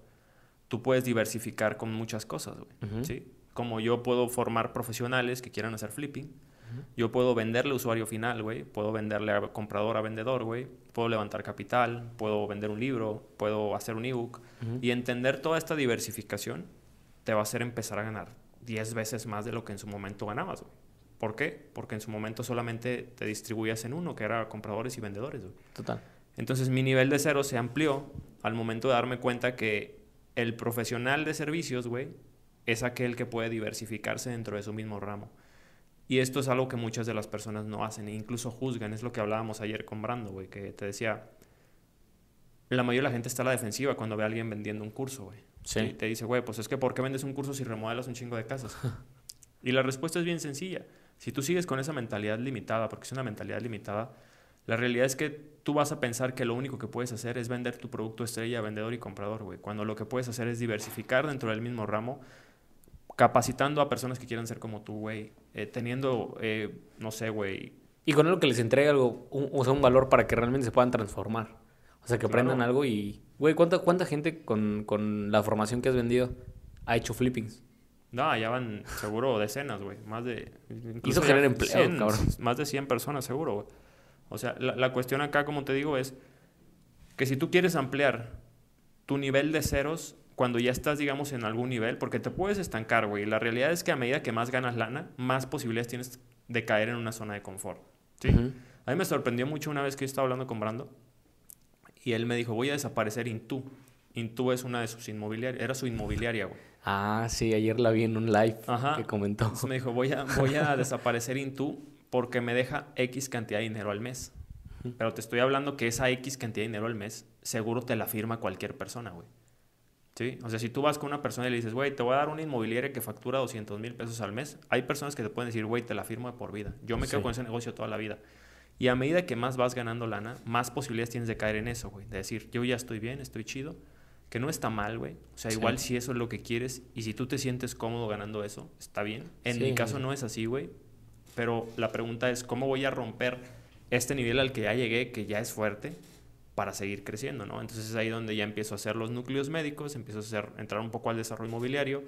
tú puedes diversificar con muchas cosas, güey. Ujú. ¿sí? Como yo puedo formar profesionales que quieran hacer flipping, yo puedo venderle a usuario final, güey. Puedo venderle a comprador a vendedor, güey. Puedo levantar capital, puedo vender un libro, puedo hacer un ebook. Ujú. Y entender toda esta diversificación te va a hacer empezar a ganar 10 veces más de lo que en su momento ganabas, güey. ¿Por qué? Porque en su momento solamente te distribuías en uno, que era compradores y vendedores, güey. Total. Entonces mi nivel de cero se amplió al momento de darme cuenta que el profesional de servicios, güey, es aquel que puede diversificarse dentro de su mismo ramo. Y esto es algo que muchas de las personas no hacen e incluso juzgan. Es lo que hablábamos ayer con Brando, güey, que te decía, la mayoría de la gente está a la defensiva cuando ve a alguien vendiendo un curso, güey. Sí. Y te dice, güey, pues es que ¿por qué vendes un curso si remodelas un chingo de casas? y la respuesta es bien sencilla. Si tú sigues con esa mentalidad limitada, porque es una mentalidad limitada, la realidad es que tú vas a pensar que lo único que puedes hacer es vender tu producto estrella vendedor y comprador, güey. Cuando lo que puedes hacer es diversificar dentro del mismo ramo, capacitando a personas que quieran ser como tú, güey. Eh, teniendo, eh, no sé, güey. Y con algo que les entregue algo, un, o sea, un valor para que realmente se puedan transformar. O sea, que Claro. aprendan algo y... Güey, ¿cuánta, ¿cuánta gente con, con la formación que has vendido ha hecho flippings? No, ya van seguro decenas, güey. Más de... Hizo generar empleo, cabrón. Más de 100 personas seguro, güey. O sea, la, la cuestión acá, como te digo, es que si tú quieres ampliar tu nivel de ceros cuando ya estás, digamos, en algún nivel, porque te puedes estancar, güey. La realidad es que a medida que más ganas lana, más posibilidades tienes de caer en una zona de confort. ¿sí? A mí me sorprendió mucho una vez que yo estaba hablando con Brando y él me dijo, voy a desaparecer Intú. Intú es una de sus inmobiliarias, era su inmobiliaria, güey. Ah, sí, ayer la vi en un live Ajá. que comentó. Entonces me dijo, voy a, voy a desaparecer Intú porque me deja X cantidad de dinero al mes. Pero te estoy hablando que esa X cantidad de dinero al mes seguro te la firma cualquier persona, güey. ¿Sí? O sea, si tú vas con una persona y le dices, güey, te voy a dar una inmobiliaria que factura 200 mil pesos al mes, hay personas que te pueden decir, güey, te la firmo de por vida. Yo me quedo Sí. con ese negocio toda la vida. Y a medida que más vas ganando lana, más posibilidades tienes de caer en eso, güey. De decir, yo ya estoy bien, estoy chido. Que no está mal, güey. O sea, Sí. igual si eso es lo que quieres y si tú te sientes cómodo ganando eso, está bien. En Sí. mi caso no es así, güey. Pero la pregunta es, ¿cómo voy a romper este nivel al que ya llegué, que ya es fuerte, para seguir creciendo, ¿no? Entonces es ahí donde ya empiezo a hacer los núcleos médicos, empiezo a hacer, entrar un poco al desarrollo inmobiliario,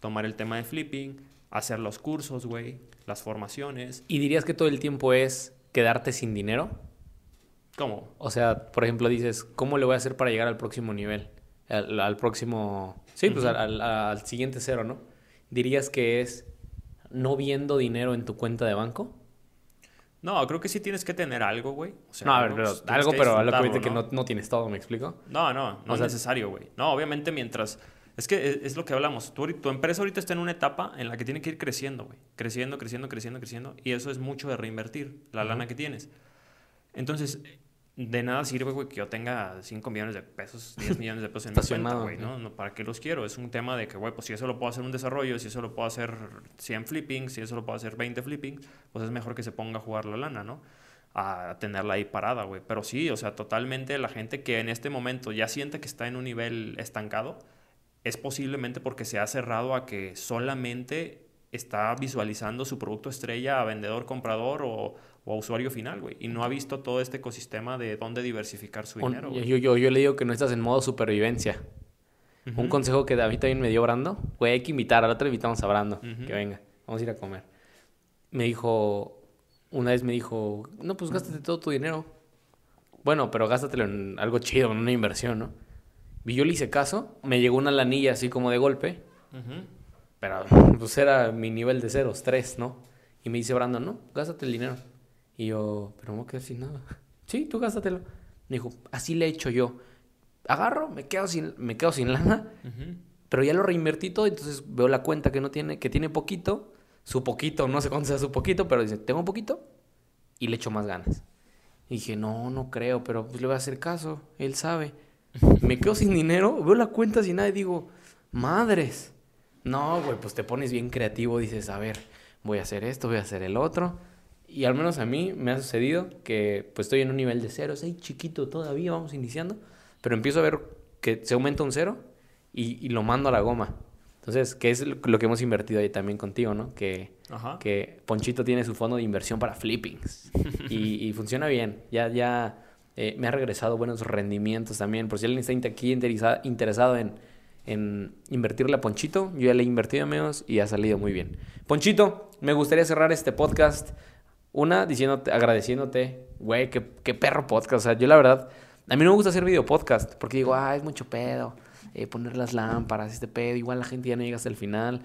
tomar el tema de flipping, hacer los cursos, güey, las formaciones. ¿Y dirías que todo el tiempo es quedarte sin dinero? ¿Cómo? O sea, por ejemplo, dices, ¿cómo le voy a hacer para llegar al próximo nivel? Al, al próximo... Sí, pues al, al- al siguiente cero, ¿no? Dirías que es no viendo dinero en tu cuenta de banco. No, creo que sí tienes que tener algo, güey. O sea, no, a ver, pero algo, pero a lo que viste que no, no tienes todo, ¿me explico? No, no, no O es sea- necesario, güey. No, obviamente mientras... Es que es, es lo que hablamos. Tu, tu empresa ahorita está en una etapa en la que tiene que ir creciendo, güey. Creciendo, creciendo, creciendo, creciendo. Y eso es mucho de reinvertir la lana que tienes. Entonces, de nada sirve, güey, que yo tenga 5 millones de pesos, 10 millones de pesos en mi cuenta, güey. ¿no? No, ¿Para qué los quiero? Es un tema de que, güey, pues si eso lo puedo hacer un desarrollo, si eso lo puedo hacer 100 flippings, si eso lo puedo hacer 20 flippings, pues es mejor que se ponga a jugar la lana, ¿no? A tenerla ahí parada, güey. Pero sí, o sea, totalmente la gente que en este momento ya siente que está en un nivel estancado, es posiblemente porque se ha cerrado a que solamente está visualizando su producto estrella a vendedor, comprador o, o a usuario final, güey. Y no ha visto todo este ecosistema de dónde diversificar su Un- dinero, yo, güey. yo, yo, yo le digo que no estás en modo supervivencia. Un consejo que David también me dio Brando, güey, hay que invitar, al otro invitamos a Brando, que venga, vamos a ir a comer. Me dijo, una vez me dijo, no, pues gástate todo tu dinero. Bueno, pero gástatelo en algo chido, en una inversión, ¿no? Y yo le hice caso, me llegó una lanilla así como de golpe, pero pues era mi nivel de ceros, tres, ¿no? Y me dice Brando, no, gástate el dinero. Y yo, pero no me quedar sin nada. Sí, tú gástatelo. Me dijo, así le he hecho yo. Agarro, me quedo sin, me quedo sin lana, pero ya lo reinvertí todo, entonces veo la cuenta que no tiene, que tiene poquito, su poquito, no sé cuánto sea su poquito, pero dice, tengo poquito y le echo más ganas. Y dije, no, no creo, pero pues le voy a hacer caso, él sabe. Me quedo sin dinero, veo la cuenta sin nada y digo, madres. No, güey, pues te pones bien creativo, dices, a ver, voy a hacer esto, voy a hacer el otro. Y al menos a mí me ha sucedido que pues estoy en un nivel de cero, ahí chiquito todavía, vamos iniciando, pero empiezo a ver que se aumenta un cero y, y lo mando a la goma. Entonces, que es lo que hemos invertido ahí también contigo, ¿no? Que, Ajá. que Ponchito tiene su fondo de inversión para flippings y, y funciona bien. Ya, ya eh, me ha regresado buenos rendimientos también. Por si alguien está aquí interesa- interesado en, en invertirle a Ponchito, yo ya le he invertido menos y ha salido muy bien. Ponchito, me gustaría cerrar este podcast. Una, diciéndote, agradeciéndote, güey, qué, qué perro podcast. O sea, yo la verdad, a mí no me gusta hacer video podcast porque digo, ah, es mucho pedo. eh, poner las lámparas, este pedo, igual la gente ya no llega hasta el final.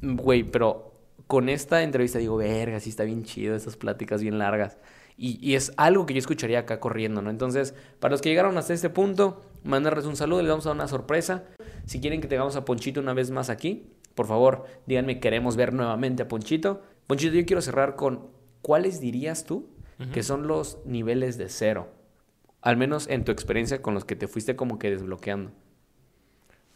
Güey, pero con esta entrevista digo, verga, sí está bien chido, estas pláticas bien largas. Y, y es algo que yo escucharía acá corriendo, ¿no? Entonces, para los que llegaron hasta este punto, mandarles un saludo, les vamos a dar una sorpresa. Si quieren que tengamos a Ponchito una vez más aquí, por favor, díganme, queremos ver nuevamente a Ponchito. Ponchito, yo quiero cerrar con, ¿cuáles dirías tú que son los niveles de cero? Al menos en tu experiencia con los que te fuiste como que desbloqueando.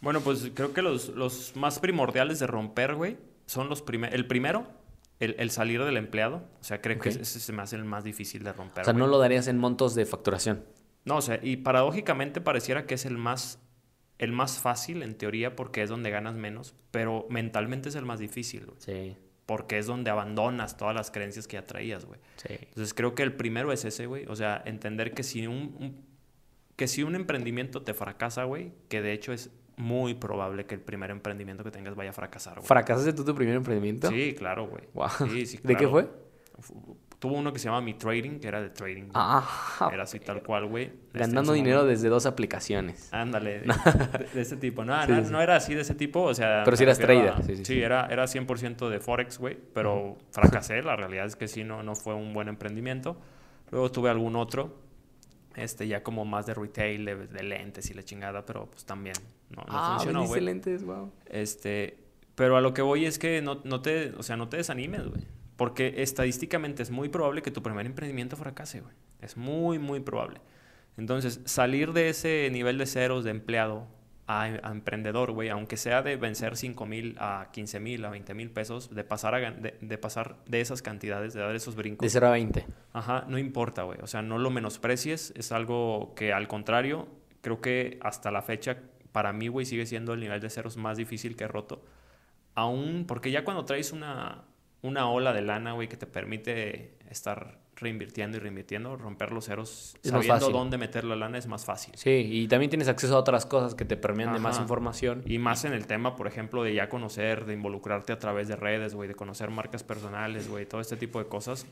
Bueno, pues creo que los, los más primordiales de romper, güey, son los primeros. El primero, el, el salir del empleado. O sea, creo que ese se me hace el más difícil de romper. O sea, güey. no lo darías en montos de facturación. No, o sea, y paradójicamente pareciera que es el más, el más fácil en teoría porque es donde ganas menos, pero mentalmente es el más difícil, güey. Sí, Porque es donde abandonas todas las creencias que ya traías, güey. sí. Entonces creo que el primero es ese, güey. O sea, entender que si un, un- que si un emprendimiento te fracasa, güey, que de hecho es muy probable que el primer emprendimiento que tengas vaya a fracasar, güey. ¿Fracasaste tú tu primer emprendimiento? Sí, claro, güey. Wow. Sí, sí, ¿De qué fue? Fu- Tuvo uno que se llama Mi Trading, que era de trading. güey. Ah, Era así tal cual, güey. Este, ganando dinero momento. desde dos aplicaciones. Ándale, de, de- de ese tipo. No, Sí, no, sí. no era así de ese tipo, o sea... Pero sí eras trader, a- sí, sí, Sí, sí. era, era 100% de Forex, güey, pero fracasé. La realidad es que sí, no, no fue un buen emprendimiento. Luego tuve algún otro, este, ya como más de retail, de, de lentes y la chingada, pero pues también no, no ah, funcionó, güey. lentes, wow. Este, pero a lo que voy es que no, no te, o sea, no te desanimes, güey. Porque estadísticamente es muy probable que tu primer emprendimiento fracase, güey. Es muy, muy probable. Entonces, salir de ese nivel de ceros de empleado a, a emprendedor, güey, aunque sea de vencer 5 mil a 15 mil, a 20 mil pesos, de pasar, a de, de pasar de esas cantidades, de dar esos brincos. De 0 a 20. Ajá, no importa, güey. O sea, no lo menosprecies. Es algo que, al contrario, creo que hasta la fecha, para mí, güey, sigue siendo el nivel de ceros más difícil que he roto. Aún, porque ya cuando traes una, una ola de lana, güey, que te permite estar reinvirtiendo y reinvirtiendo, romper los ceros, Es sabiendo dónde meter la lana es más fácil. Sí, y también tienes acceso a otras cosas que te de más información. Y más en el tema, por ejemplo, de ya conocer, de involucrarte a través de redes, güey, de conocer marcas personales, güey, todo este tipo de cosas.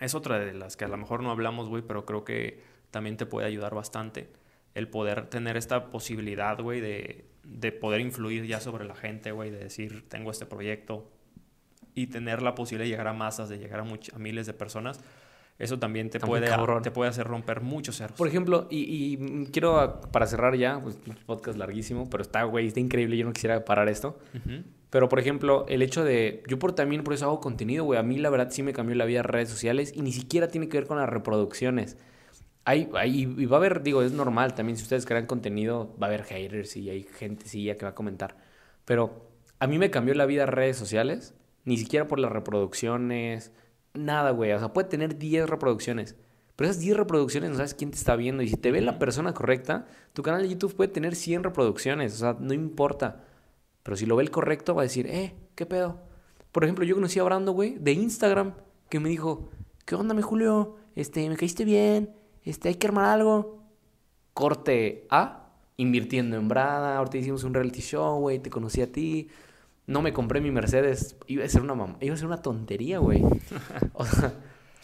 Es otra de las que a lo mejor no hablamos, güey, pero creo que también te puede ayudar bastante. El poder tener esta posibilidad, güey, de, de poder influir ya sobre la gente, güey, de decir, tengo este proyecto y tener la posibilidad de llegar a masas, de llegar a, a miles de personas, eso también te puede, te puede hacer romper muchos cerros. Por ejemplo, y, y, quiero, ah, para cerrar ya, pues podcast larguísimo, pero está, güey, está increíble, yo no quisiera parar esto. Pero, por ejemplo, el hecho de... Yo por, también por eso hago contenido, güey. A mí, la verdad, sí me cambió la vida redes sociales y ni siquiera tiene que ver con las reproducciones. Hay, hay, y va a haber, digo, es normal también. Si ustedes crean contenido, va a haber haters y hay gente, sí, ya que va a comentar. Pero a mí me cambió la vida redes sociales. Ni siquiera por las reproducciones. Nada, güey. O sea, puede tener 10 reproducciones. Pero esas 10 reproducciones no sabes quién te está viendo. Y si te ve la persona correcta, tu canal de YouTube puede tener 100 reproducciones. O sea, no importa. Pero si lo ve el correcto, va a decir, eh, ¿qué pedo? Por ejemplo, yo conocí a Brando, güey, de Instagram, que me dijo, ¿qué onda, mi Julio? Este, me caíste bien, este, hay que armar algo. Corte A, invirtiendo en Brada, ahorita hicimos un reality show, güey, te conocí a ti. No me compré mi Mercedes, iba a ser una mam- iba a ser una tontería, güey. O sea,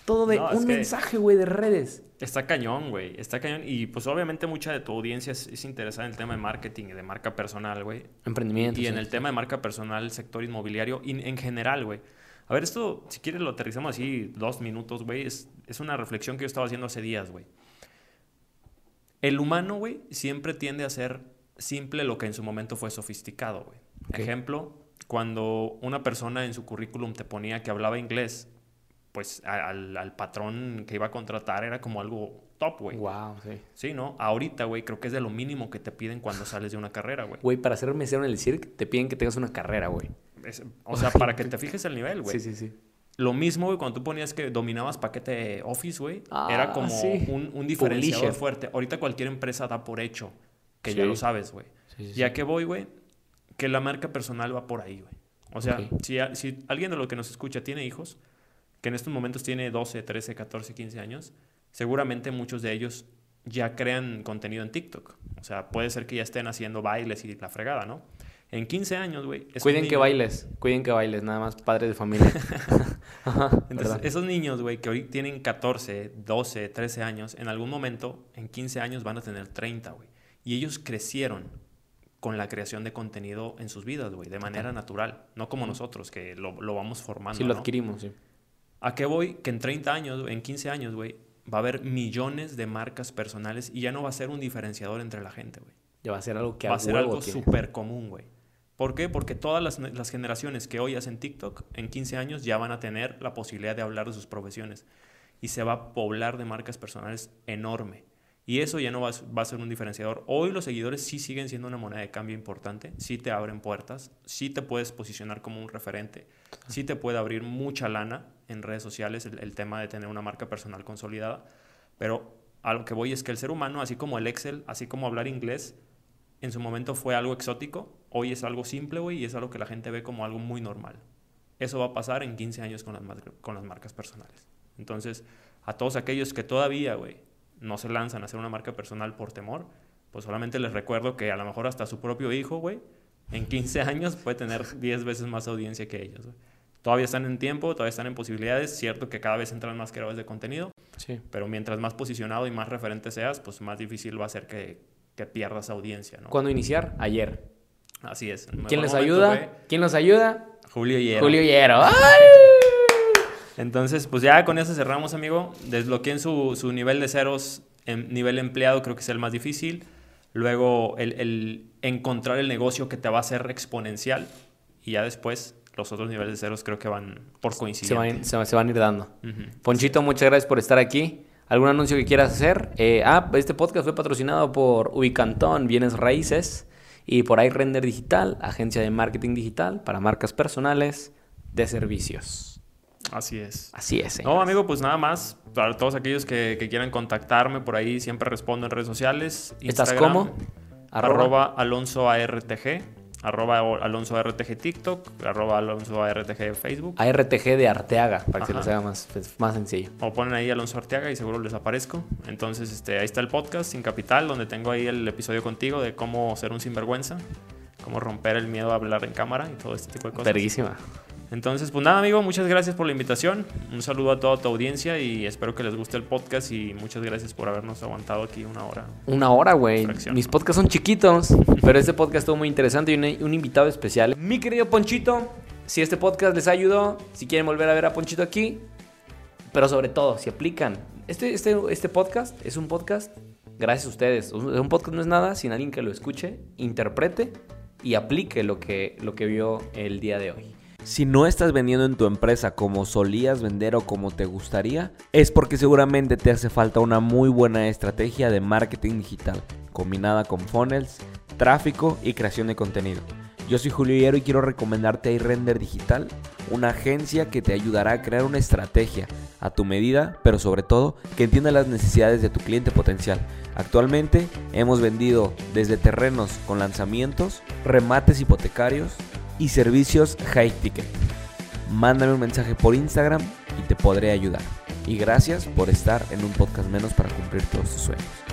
todo de No, un mensaje, güey, de redes. Está cañón, güey. Está cañón. Y pues obviamente mucha de tu audiencia es, es interesada en el tema de marketing y de marca personal, güey. Emprendimiento. Y en sí. el tema de marca personal, sector inmobiliario y en general, güey. A ver, esto, si quieres, lo aterrizamos así dos minutos, güey. Es, es una reflexión que yo estaba haciendo hace días, güey. El humano, güey, siempre tiende a ser simple lo que en su momento fue sofisticado, güey. Ejemplo, cuando una persona en su currículum te ponía que hablaba inglés, pues al, al patrón que iba a contratar era como algo top, güey. Wow, sí. Sí, ¿no? Ahorita, güey, creo que es de lo mínimo que te piden cuando sales de una carrera, güey. Güey, para ser mesero en el circo te piden que tengas una carrera, güey. Es- O sea, para que te fijes el nivel, güey. Sí, sí, sí. Lo mismo, güey, cuando tú ponías que dominabas paquete Office, güey, Ah, era como sí. un, un diferenciador Publisher. fuerte. Ahorita cualquier empresa da por hecho que ya lo sabes, güey. Sí, sí, ¿Y a sí. qué voy, güey? Que la marca personal va por ahí, güey. O sea, si, a- si alguien de los que nos escucha tiene hijos, que en estos momentos tiene 12, 13, 14, 15 años, seguramente muchos de ellos ya crean contenido en TikTok. O sea, puede ser que ya estén haciendo bailes y la fregada, ¿no? En 15 años, güey. Cuiden que bailes, cuiden que bailes, nada más padres de familia. Ajá, Entonces, ¿verdad? esos niños, güey, que hoy tienen 14, 12, 13 años, en algún momento, en 15 años, van a tener 30, güey. Y ellos crecieron con la creación de contenido en sus vidas, güey, de manera natural. No como nosotros, que lo, lo vamos formando. Sí, lo ¿no? adquirimos, sí. ¿A qué voy? Que en 30 años, en 15 años, güey, va a haber millones de marcas personales y ya no va a ser un diferenciador entre la gente, güey. Ya va a ser algo que Va a ser algo súper común, güey. ¿Por qué? Porque todas las, las generaciones que hoy hacen TikTok, en 15 años ya van a tener la posibilidad de hablar de sus profesiones. Y se va a poblar de marcas personales enorme. Y eso ya no va a, va a ser un diferenciador. Hoy los seguidores sí siguen siendo una moneda de cambio importante, sí te abren puertas, sí te puedes posicionar como un referente, sí te puede abrir mucha lana en redes sociales el, el tema de tener una marca personal consolidada. Pero a lo que voy es que el ser humano, así como el Excel, así como hablar inglés, en su momento fue algo exótico, hoy es algo simple, güey, y es algo que la gente ve como algo muy normal. Eso va a pasar en 15 años con las, con las marcas personales. Entonces, a todos aquellos que todavía, güey, no se lanzan a hacer una marca personal por temor, pues solamente les recuerdo que a lo mejor hasta su propio hijo, güey, en 15 años puede tener 10 veces más audiencia que ellos. güey. Todavía están en tiempo, todavía están en posibilidades. Cierto que cada vez entran más creadores de contenido, Sí. pero mientras más posicionado y más referente seas, pues más difícil va a ser que, que pierdas audiencia, ¿no? ¿Cuándo iniciar? Ayer. Así es. ¿Quién les ayuda? fue ¿Quién nos ayuda? Julio Hierro. Julio Hierro. ¡Ay! Entonces, pues ya con eso cerramos, amigo. Desbloqueen su, su nivel de ceros en nivel empleado, creo que es el más difícil. Luego, el, el encontrar el negocio que te va a hacer exponencial. Y ya después, los otros niveles de ceros creo que van por Se coincidencia. van, se, se van a ir dando. Ponchito, muchas gracias por estar aquí. ¿Algún anuncio que quieras hacer? Eh, ah, este podcast fue patrocinado por Ubicantón, Bienes Raíces, y por iRender Digital, agencia de marketing digital para marcas personales de servicios. Así es. Así es. No, amigo, pues nada más. Para todos aquellos que, que quieran contactarme por ahí, siempre respondo en redes sociales. ¿Estás como? Arroba, Alonso ARTG. Arroba Alonso ARTG TikTok. Arroba Alonso ARTG Facebook. ARTG de Arteaga, para que se Ajá. los haga más, pues, más sencillo. O ponen ahí Alonso Arteaga y seguro les aparezco. Entonces, este, ahí está el podcast Sin Capital, donde tengo ahí el episodio contigo de cómo ser un sinvergüenza, cómo romper el miedo a hablar en cámara y todo este tipo de cosas. Verguísima. Entonces, pues nada, amigo, muchas gracias por la invitación. Un saludo a toda tu audiencia y espero que les guste el podcast y muchas gracias por habernos aguantado aquí una hora. Una hora, güey. Mis podcasts son chiquitos, pero este podcast estuvo muy interesante y un, un invitado especial. Mi querido Ponchito, si este podcast les ayudó, si quieren volver a ver a Ponchito aquí, pero sobre todo, si aplican. Este, este, este podcast es un podcast gracias a ustedes. Un un podcast no es nada sin alguien que lo escuche, interprete y aplique lo que, lo que vio el día de hoy. Si no estás vendiendo en tu empresa como solías vender o como te gustaría, es porque seguramente te hace falta una muy buena estrategia de marketing digital, combinada con funnels, tráfico y creación de contenido. Yo soy Julio Hierro y quiero recomendarte a iRender Digital, una agencia que te ayudará a crear una estrategia a tu medida, pero sobre todo que entienda las necesidades de tu cliente potencial. Actualmente hemos vendido desde terrenos con lanzamientos, remates hipotecarios y servicios high ticket. Mándame un mensaje por Instagram y te podré ayudar. Y gracias por estar en un podcast menos para cumplir todos tus sueños.